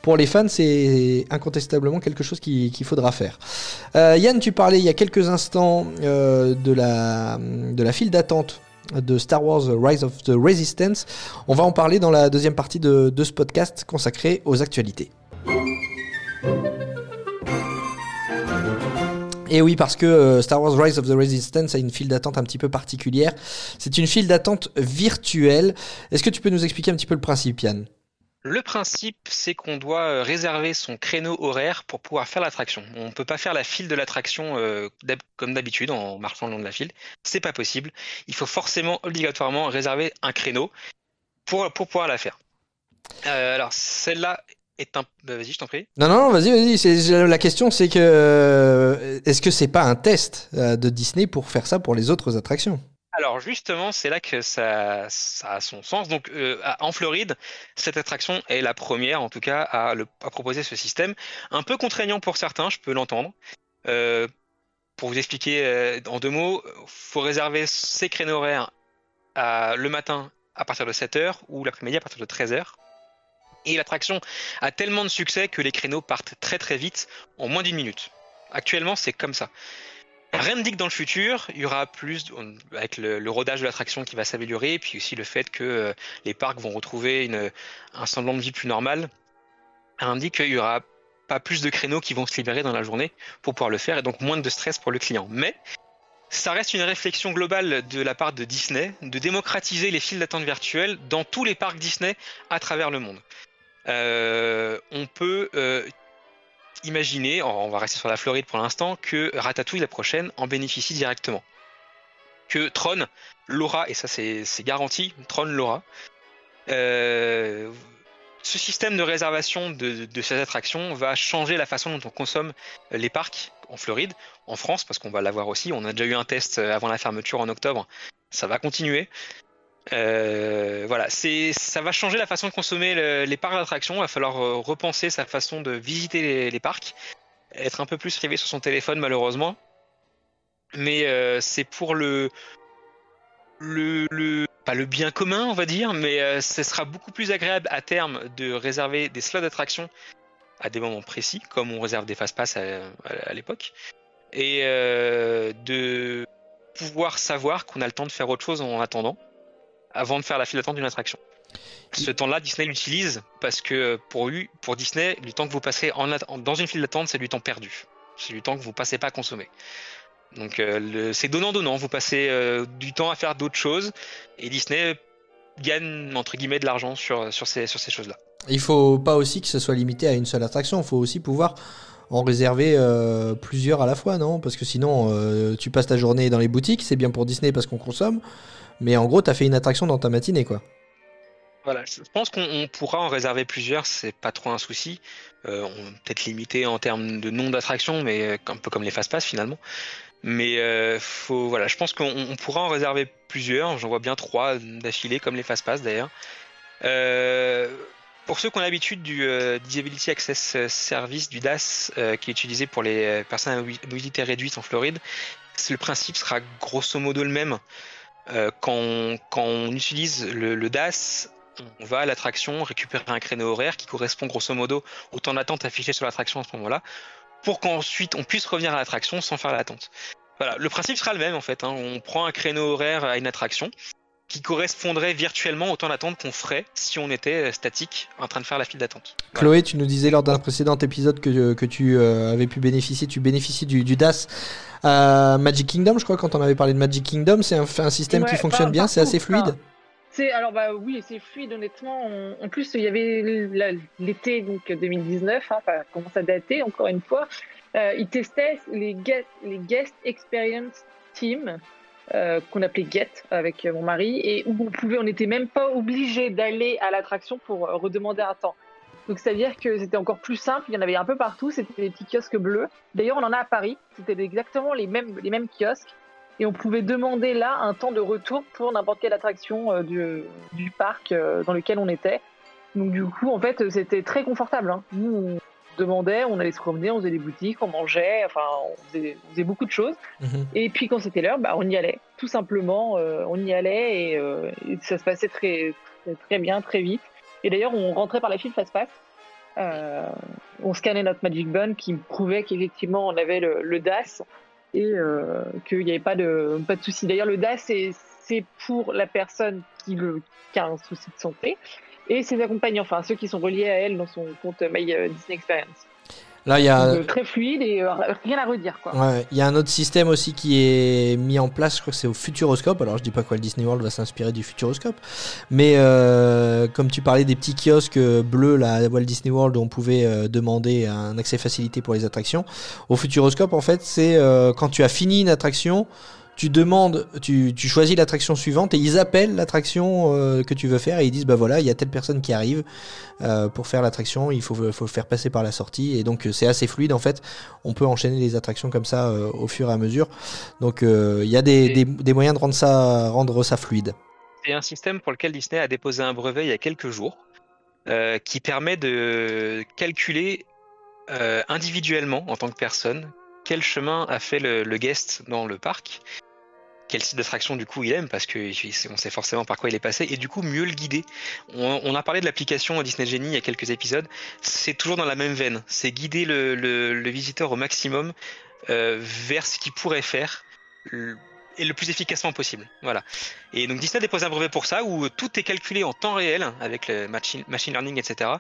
[SPEAKER 1] pour les fans, c'est incontestablement quelque chose qui- qu'il faudra faire. Euh, Yann, tu parlais il y a quelques instants de, la, de la file d'attente de Star Wars Rise of the Resistance. On va en parler dans la deuxième partie de, de ce podcast consacré aux actualités. Et oui, parce que euh, Star Wars Rise of the Resistance a une file d'attente un petit peu particulière. C'est une file d'attente virtuelle. Est-ce que tu peux nous expliquer un petit peu le principe, Yann?
[SPEAKER 2] Le principe, c'est qu'on doit euh, réserver son créneau horaire pour pouvoir faire l'attraction. On ne peut pas faire la file de l'attraction euh, comme d'habitude en marchant le long de la file. C'est pas possible. Il faut forcément, obligatoirement, réserver un créneau pour, pouvoir la faire. Alors, celle-là est un. bah, Vas-y, je t'en prie.
[SPEAKER 1] Non, non, vas-y, vas-y. La question, c'est que euh, est-ce que c'est pas un test euh, de Disney pour faire ça pour les autres attractions?
[SPEAKER 2] Alors justement, c'est là que ça, ça a son sens. Donc euh, en Floride, cette attraction est la première, en tout cas, à, le- à proposer ce système. Un peu contraignant pour certains, je peux l'entendre. Euh, pour vous expliquer euh, en deux mots, faut réserver ses créneaux horaires à- le matin à partir de 7h ou l'après-midi à partir de 13h. Et l'attraction a tellement de succès que les créneaux partent très très vite, en moins d'une minute. Actuellement, c'est comme ça. Rien ne dit que dans le futur, il y aura plus, avec le, rodage de l'attraction qui va s'améliorer, et puis aussi le fait que euh, les parcs vont retrouver un semblant de vie plus normal, indique qu'il y aura pas plus de créneaux qui vont se libérer dans la journée pour pouvoir le faire, et donc moins de stress pour le client. Mais ça reste une réflexion globale de la part de Disney de démocratiser les files d'attente virtuelles dans tous les parcs Disney à travers le monde. Euh, on peut euh, imaginer, on va rester sur la Floride pour l'instant, que Ratatouille la prochaine en bénéficie directement. Que Tron l'aura, et ça c'est garanti, Tron l'aura. Euh, ce système de réservation de, de ces attractions va changer la façon dont on consomme les parcs en Floride, en France, parce qu'on va l'avoir aussi. On a déjà eu un test avant la fermeture en octobre. Ça va continuer. Euh, voilà, c'est, ça va changer la façon de consommer le- les parcs d'attractions. Il va falloir euh, repenser sa façon de visiter les, parcs, être un peu plus privé sur son téléphone malheureusement. Mais euh, c'est pour le, le, le, pas le bien commun, on va dire, mais euh, ce sera beaucoup plus agréable à terme de réserver des slots d'attraction à des moments précis, comme on réserve des fast-pass à, à- à l'époque, et euh, de pouvoir savoir qu'on a le temps de faire autre chose en attendant, avant de faire la file d'attente d'une attraction. Ce temps-là, Disney l'utilise parce que pour lui, pour Disney, le temps que vous passez en dans une file d'attente, c'est du temps perdu. C'est du temps que vous passez pas à consommer. Donc euh, c'est donnant-donnant. Vous passez euh, du temps à faire d'autres choses et Disney gagne entre guillemets de l'argent sur, sur ces, sur ces choses-là.
[SPEAKER 1] Il faut pas aussi que ce soit limité à une seule attraction. Il faut aussi pouvoir en réserver euh, plusieurs à la fois, non? Parce que sinon, euh, tu passes ta journée dans les boutiques. C'est bien pour Disney parce qu'on consomme. Mais en gros, t'as fait une attraction dans ta matinée, quoi.
[SPEAKER 2] Voilà, je pense qu'on on pourra en réserver plusieurs, c'est pas trop un souci. Euh, on peut-être limité en termes de nombre d'attractions, mais un peu comme les fast-pass finalement. Mais faut, voilà, je pense qu'on on pourra en réserver plusieurs. J'en vois bien trois d'affilée, comme les fast-pass d'ailleurs. Pour ceux qui ont l'habitude du euh, Disability Access Service, du DAS, euh, qui est utilisé pour les euh, personnes à mobi- mobilité réduite en Floride, le principe sera grosso modo le même. Euh, quand, on, utilise le, DAS, on va à l'attraction récupérer un créneau horaire qui correspond grosso modo au temps d'attente affiché sur l'attraction à ce moment-là, pour qu'ensuite on puisse revenir à l'attraction sans faire l'attente. Le principe sera le même en fait. hein. On prend un créneau horaire à une attraction qui correspondrait virtuellement au temps d'attente qu'on ferait si on était euh, statique en train de faire la file d'attente.
[SPEAKER 1] Chloé, tu nous disais lors d'un précédent épisode que, que tu euh, avais pu bénéficier, tu bénéficies du, du DAS à Magic Kingdom, je crois, quand on avait parlé de Magic Kingdom, c'est un, un système qui fonctionne
[SPEAKER 3] par-
[SPEAKER 1] bien, c'est assez fluide.
[SPEAKER 3] enfin, C'est alors bah oui, c'est fluide honnêtement. On- En plus, il y avait l'été donc 2019, hein, ça commence à dater encore une fois. Euh, ils testaient les guest, les guest experience team euh, qu'on appelait Get avec mon mari et où on pouvait, on n'était même pas obligé d'aller à l'attraction pour euh, redemander un temps. Donc c'est-à-dire que c'était encore plus simple. Il y en avait un peu partout. C'était des petits kiosques bleus. D'ailleurs, on en a à Paris. C'était exactement les mêmes les mêmes kiosques et on pouvait demander là un temps de retour pour n'importe quelle attraction euh, du, parc euh, dans lequel on était. Donc du coup, en fait, c'était très confortable. hein. Demandait, on allait se promener, on faisait des boutiques, on mangeait, enfin, on faisait, on faisait beaucoup de choses.
[SPEAKER 1] Mhm.
[SPEAKER 3] Et puis quand c'était l'heure, bah, on y allait. Tout simplement, euh, on y allait et, euh, et ça se passait très, très, très bien, très vite. Et d'ailleurs, on rentrait par la file fast-pass. Euh, on scannait notre Magic Bun qui prouvait qu'effectivement on avait le, le DAS et qu'il n'y avait pas de, pas de souci. D'ailleurs, le DAS, c'est, c'est pour la personne qui, le, qui a un souci de santé et ses accompagnants, enfin ceux qui sont reliés à elle dans son compte My euh, Disney Experience.
[SPEAKER 1] Là, il y a,
[SPEAKER 3] Donc, euh, très fluide et euh, rien à redire. Quoi.
[SPEAKER 1] Ouais, il y a un autre système aussi qui est mis en place, je crois que c'est au Futuroscope. Alors je dis pas quoi le Disney World va s'inspirer du Futuroscope, mais euh, comme tu parlais des petits kiosques bleus là à Walt Disney World où on pouvait euh, demander un accès facilité pour les attractions, au Futuroscope en fait c'est quand tu as fini une attraction, tu demandes, tu, tu choisis l'attraction suivante et ils appellent l'attraction euh, que tu veux faire et ils disent bah voilà il y a telle personne qui arrive euh, pour faire l'attraction, il faut, faut le faire passer par la sortie et donc euh, c'est assez fluide en fait. On peut enchaîner les attractions comme ça euh, au fur et à mesure. Donc il y a des,
[SPEAKER 2] Et-
[SPEAKER 1] des, des moyens de rendre ça, rendre ça fluide.
[SPEAKER 2] C'est un système pour lequel Disney a déposé un brevet il y a quelques jours qui permet de calculer individuellement en tant que personne quel chemin a fait le, le guest dans le parc, quel site d'attraction du coup il aime parce que on sait forcément par quoi il est passé et du coup mieux le guider. On, a parlé de l'application Disney Genie il y a quelques épisodes, c'est toujours dans la même veine, c'est guider le, visiteur au maximum euh, vers ce qu'il pourrait faire et le plus efficacement possible. Voilà. Et donc Disney a déposé un brevet pour ça où tout est calculé en temps réel avec le machine, learning, etc.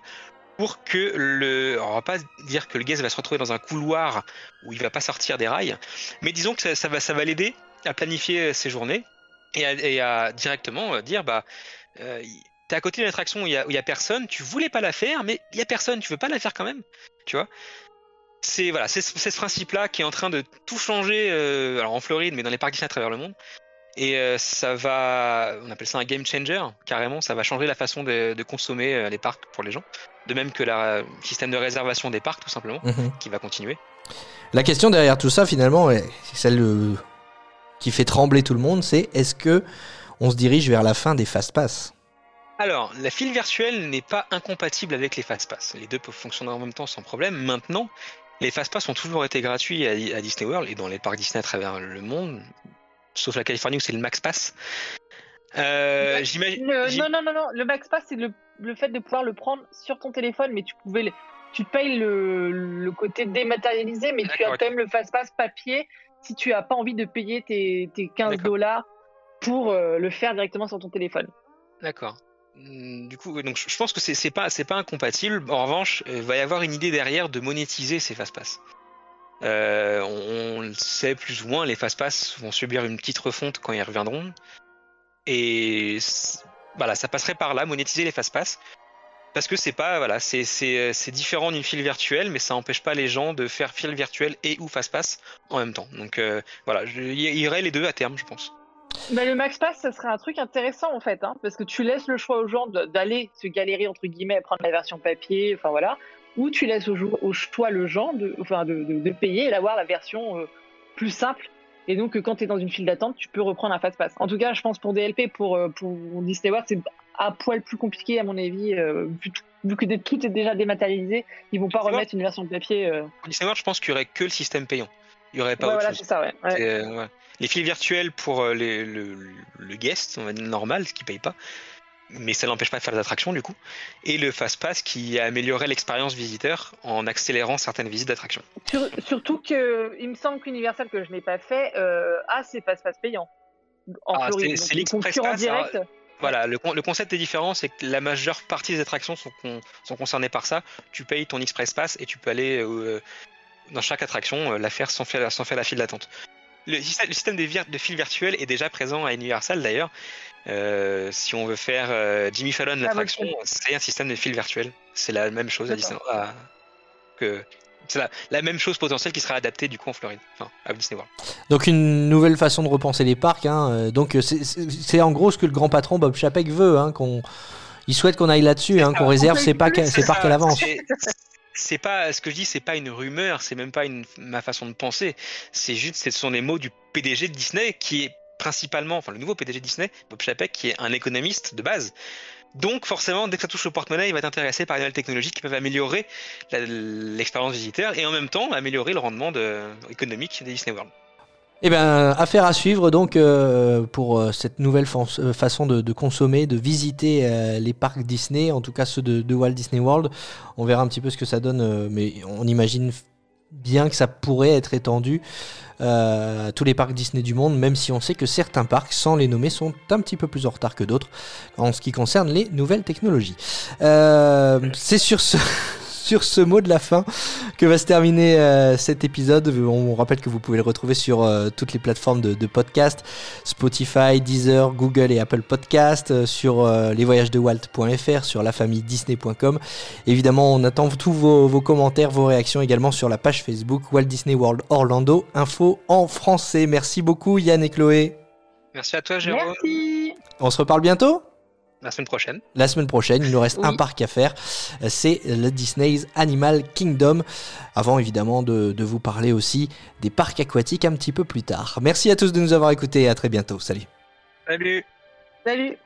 [SPEAKER 2] Pour que le, alors, on va pas dire que le guest va se retrouver dans un couloir où il va pas sortir des rails, mais disons que ça va l'aider à planifier ses journées et à, et à directement euh, dire bah euh, t'es à côté d'une attraction où il y, y a personne, tu voulais pas la faire, mais il y a personne, tu veux pas la faire quand même, tu vois c'est voilà, c'est ce principe-là qui est en train de tout changer, euh, alors en Floride, mais dans les parcs Disney à travers le monde. Et euh, ça va, on appelle ça un game changer, carrément. Ça va changer la façon de, de consommer euh, les parcs pour les gens. De même que le système de réservation des parcs, tout simplement,
[SPEAKER 1] Mhm.
[SPEAKER 2] qui va continuer.
[SPEAKER 1] La question derrière tout ça finalement, est c'est celle euh, qui fait trembler tout le monde, c'est est-ce que on se dirige vers la fin des fast pass?
[SPEAKER 2] Alors, la file virtuelle n'est pas incompatible avec les fast-pass. Les deux peuvent fonctionner en même temps sans problème. Maintenant, les fast-pass ont toujours été gratuits à, à Disney World et dans les parcs Disney à travers le monde, sauf la Californie où c'est le Max Pass. Euh.
[SPEAKER 3] Le- non, non, non, non. Le Max Pass, c'est le, le fait de pouvoir le prendre sur ton téléphone, mais tu pouvais le- tu payes le, le côté dématérialisé, mais tu as quand même le Fast Pass papier si tu as pas envie de payer tes, tes 15
[SPEAKER 2] D'accord.
[SPEAKER 3] dollars pour euh, le faire directement sur ton téléphone.
[SPEAKER 2] D'accord. Hmm, Du coup, donc je pense que c'est pas c'est pas incompatible. En revanche, euh, il va y avoir une idée derrière de monétiser ces fast-pass. Euh, on, on le sait plus ou moins, les fast-pass vont subir une petite refonte quand ils reviendront. Et voilà, ça passerait par là, monétiser les fast-pass. Parce que c'est pas voilà, c'est c'est différent d'une file virtuelle, mais ça empêche pas les gens de faire file virtuelle et ou fast-pass en même temps. Donc euh, voilà, il irait les deux à terme, je pense.
[SPEAKER 3] Bah, le Max Pass, ça serait un truc intéressant en fait, hein, parce que tu laisses le choix aux gens d'aller se galérer entre guillemets prendre la version papier, enfin voilà, ou tu laisses au, choix le gens de, enfin, de, payer et d'avoir la version euh, plus simple. Et donc euh, quand tu es dans une file d'attente, tu peux reprendre un Fast Pass. En tout cas, je pense pour DLP, pour, euh, pour Disney World, c'est un poil plus compliqué à mon avis, euh, vu, que tout est déjà dématérialisé, ils vont pas remettre une version de papier. euh.
[SPEAKER 2] World, je pense qu'il y aurait que le système payant. Il y aurait pas
[SPEAKER 3] Ouais,
[SPEAKER 2] autre
[SPEAKER 3] voilà,
[SPEAKER 2] chose.
[SPEAKER 3] c'est ça, ouais. ouais.
[SPEAKER 2] C'est, euh, ouais. Les fils virtuels pour les- le, le guest, on va dire normal, ce qui paye pas, mais ça n'empêche pas de faire des attractions du coup. Et le Fast Pass qui améliorerait l'expérience visiteur en accélérant certaines visites d'attractions.
[SPEAKER 3] Sur- surtout que il me semble qu'Universal que je n'ai pas fait euh, a ses passe passe payants. en
[SPEAKER 2] Ah,
[SPEAKER 3] Floride.
[SPEAKER 2] c'est- l'Express
[SPEAKER 3] concurrents
[SPEAKER 2] Pass, alors,
[SPEAKER 3] directs.
[SPEAKER 2] Voilà, le, con- le concept est différent, c'est que la majeure partie des attractions sont, con- sont concernées par ça. Tu payes ton Express Pass et tu peux aller euh, dans chaque attraction euh, la faire sans faire, sans faire la file d'attente. Le système, le système de, de file virtuelle est déjà présent à Universal d'ailleurs. Euh, si on veut faire Jimmy Fallon l'attraction,
[SPEAKER 3] bon.
[SPEAKER 2] c'est un système de file virtuelle. C'est la même chose à à- que c'est la, la même chose potentielle qui sera adaptée du coup en Floride, enfin à Disney World.
[SPEAKER 1] Donc une nouvelle façon de repenser les parcs. hein. Euh, Donc euh, c'est- en gros ce que le grand patron Bob Chapek veut. Hein, qu'on, il souhaite qu'on aille là-dessus, hein, qu'on réserve ses parcs, ses parcs à l'avance.
[SPEAKER 2] C'est- C'est pas ce que je dis, c'est pas une rumeur, c'est même pas une, ma façon de penser. C'est juste, ce sont les mots du PDG de Disney qui est principalement, enfin le nouveau PDG de Disney, Bob Chapek, qui est un économiste de base. Donc forcément, dès que ça touche au porte-monnaie, il va être intéressé par les nouvelles technologies qui peuvent améliorer l'expérience visiteur et en même temps améliorer le rendement de- économique des Disney World.
[SPEAKER 1] Eh ben, affaire à suivre donc euh, pour euh, cette nouvelle euh, façon de, consommer, de visiter les parcs Disney, en tout cas ceux de, Walt Disney World. On verra un petit peu ce que ça donne, mais on imagine bien que ça pourrait être étendu euh, à tous les parcs Disney du monde, même si on sait que certains parcs, sans les nommer, sont un petit peu plus en retard que d'autres en ce qui concerne les nouvelles technologies. Euh, C'est sur ce... Sur ce mot de la fin que va se terminer euh, cet épisode. On rappelle que vous pouvez le retrouver sur euh, toutes les plateformes de, de podcast, Spotify, Deezer, Google et Apple Podcast, euh, sur euh, lesvoyagesdewalt.fr, sur lafamille-disney.com. Évidemment, on attend tous vos, vos commentaires, vos réactions également sur la page Facebook Walt Disney World Orlando, info en français. Merci beaucoup Yann et Chloé.
[SPEAKER 2] Merci à toi, Jérôme.
[SPEAKER 3] Merci.
[SPEAKER 1] On se reparle bientôt
[SPEAKER 2] La semaine prochaine.
[SPEAKER 1] la semaine prochaine. Il nous reste
[SPEAKER 3] Oui.
[SPEAKER 1] un parc à faire. C'est le Disney's Animal Kingdom. Avant évidemment de, de vous parler aussi des parcs aquatiques un petit peu plus tard. Merci à tous de nous avoir écoutés et à très bientôt. Salut.
[SPEAKER 2] Salut
[SPEAKER 3] Salut.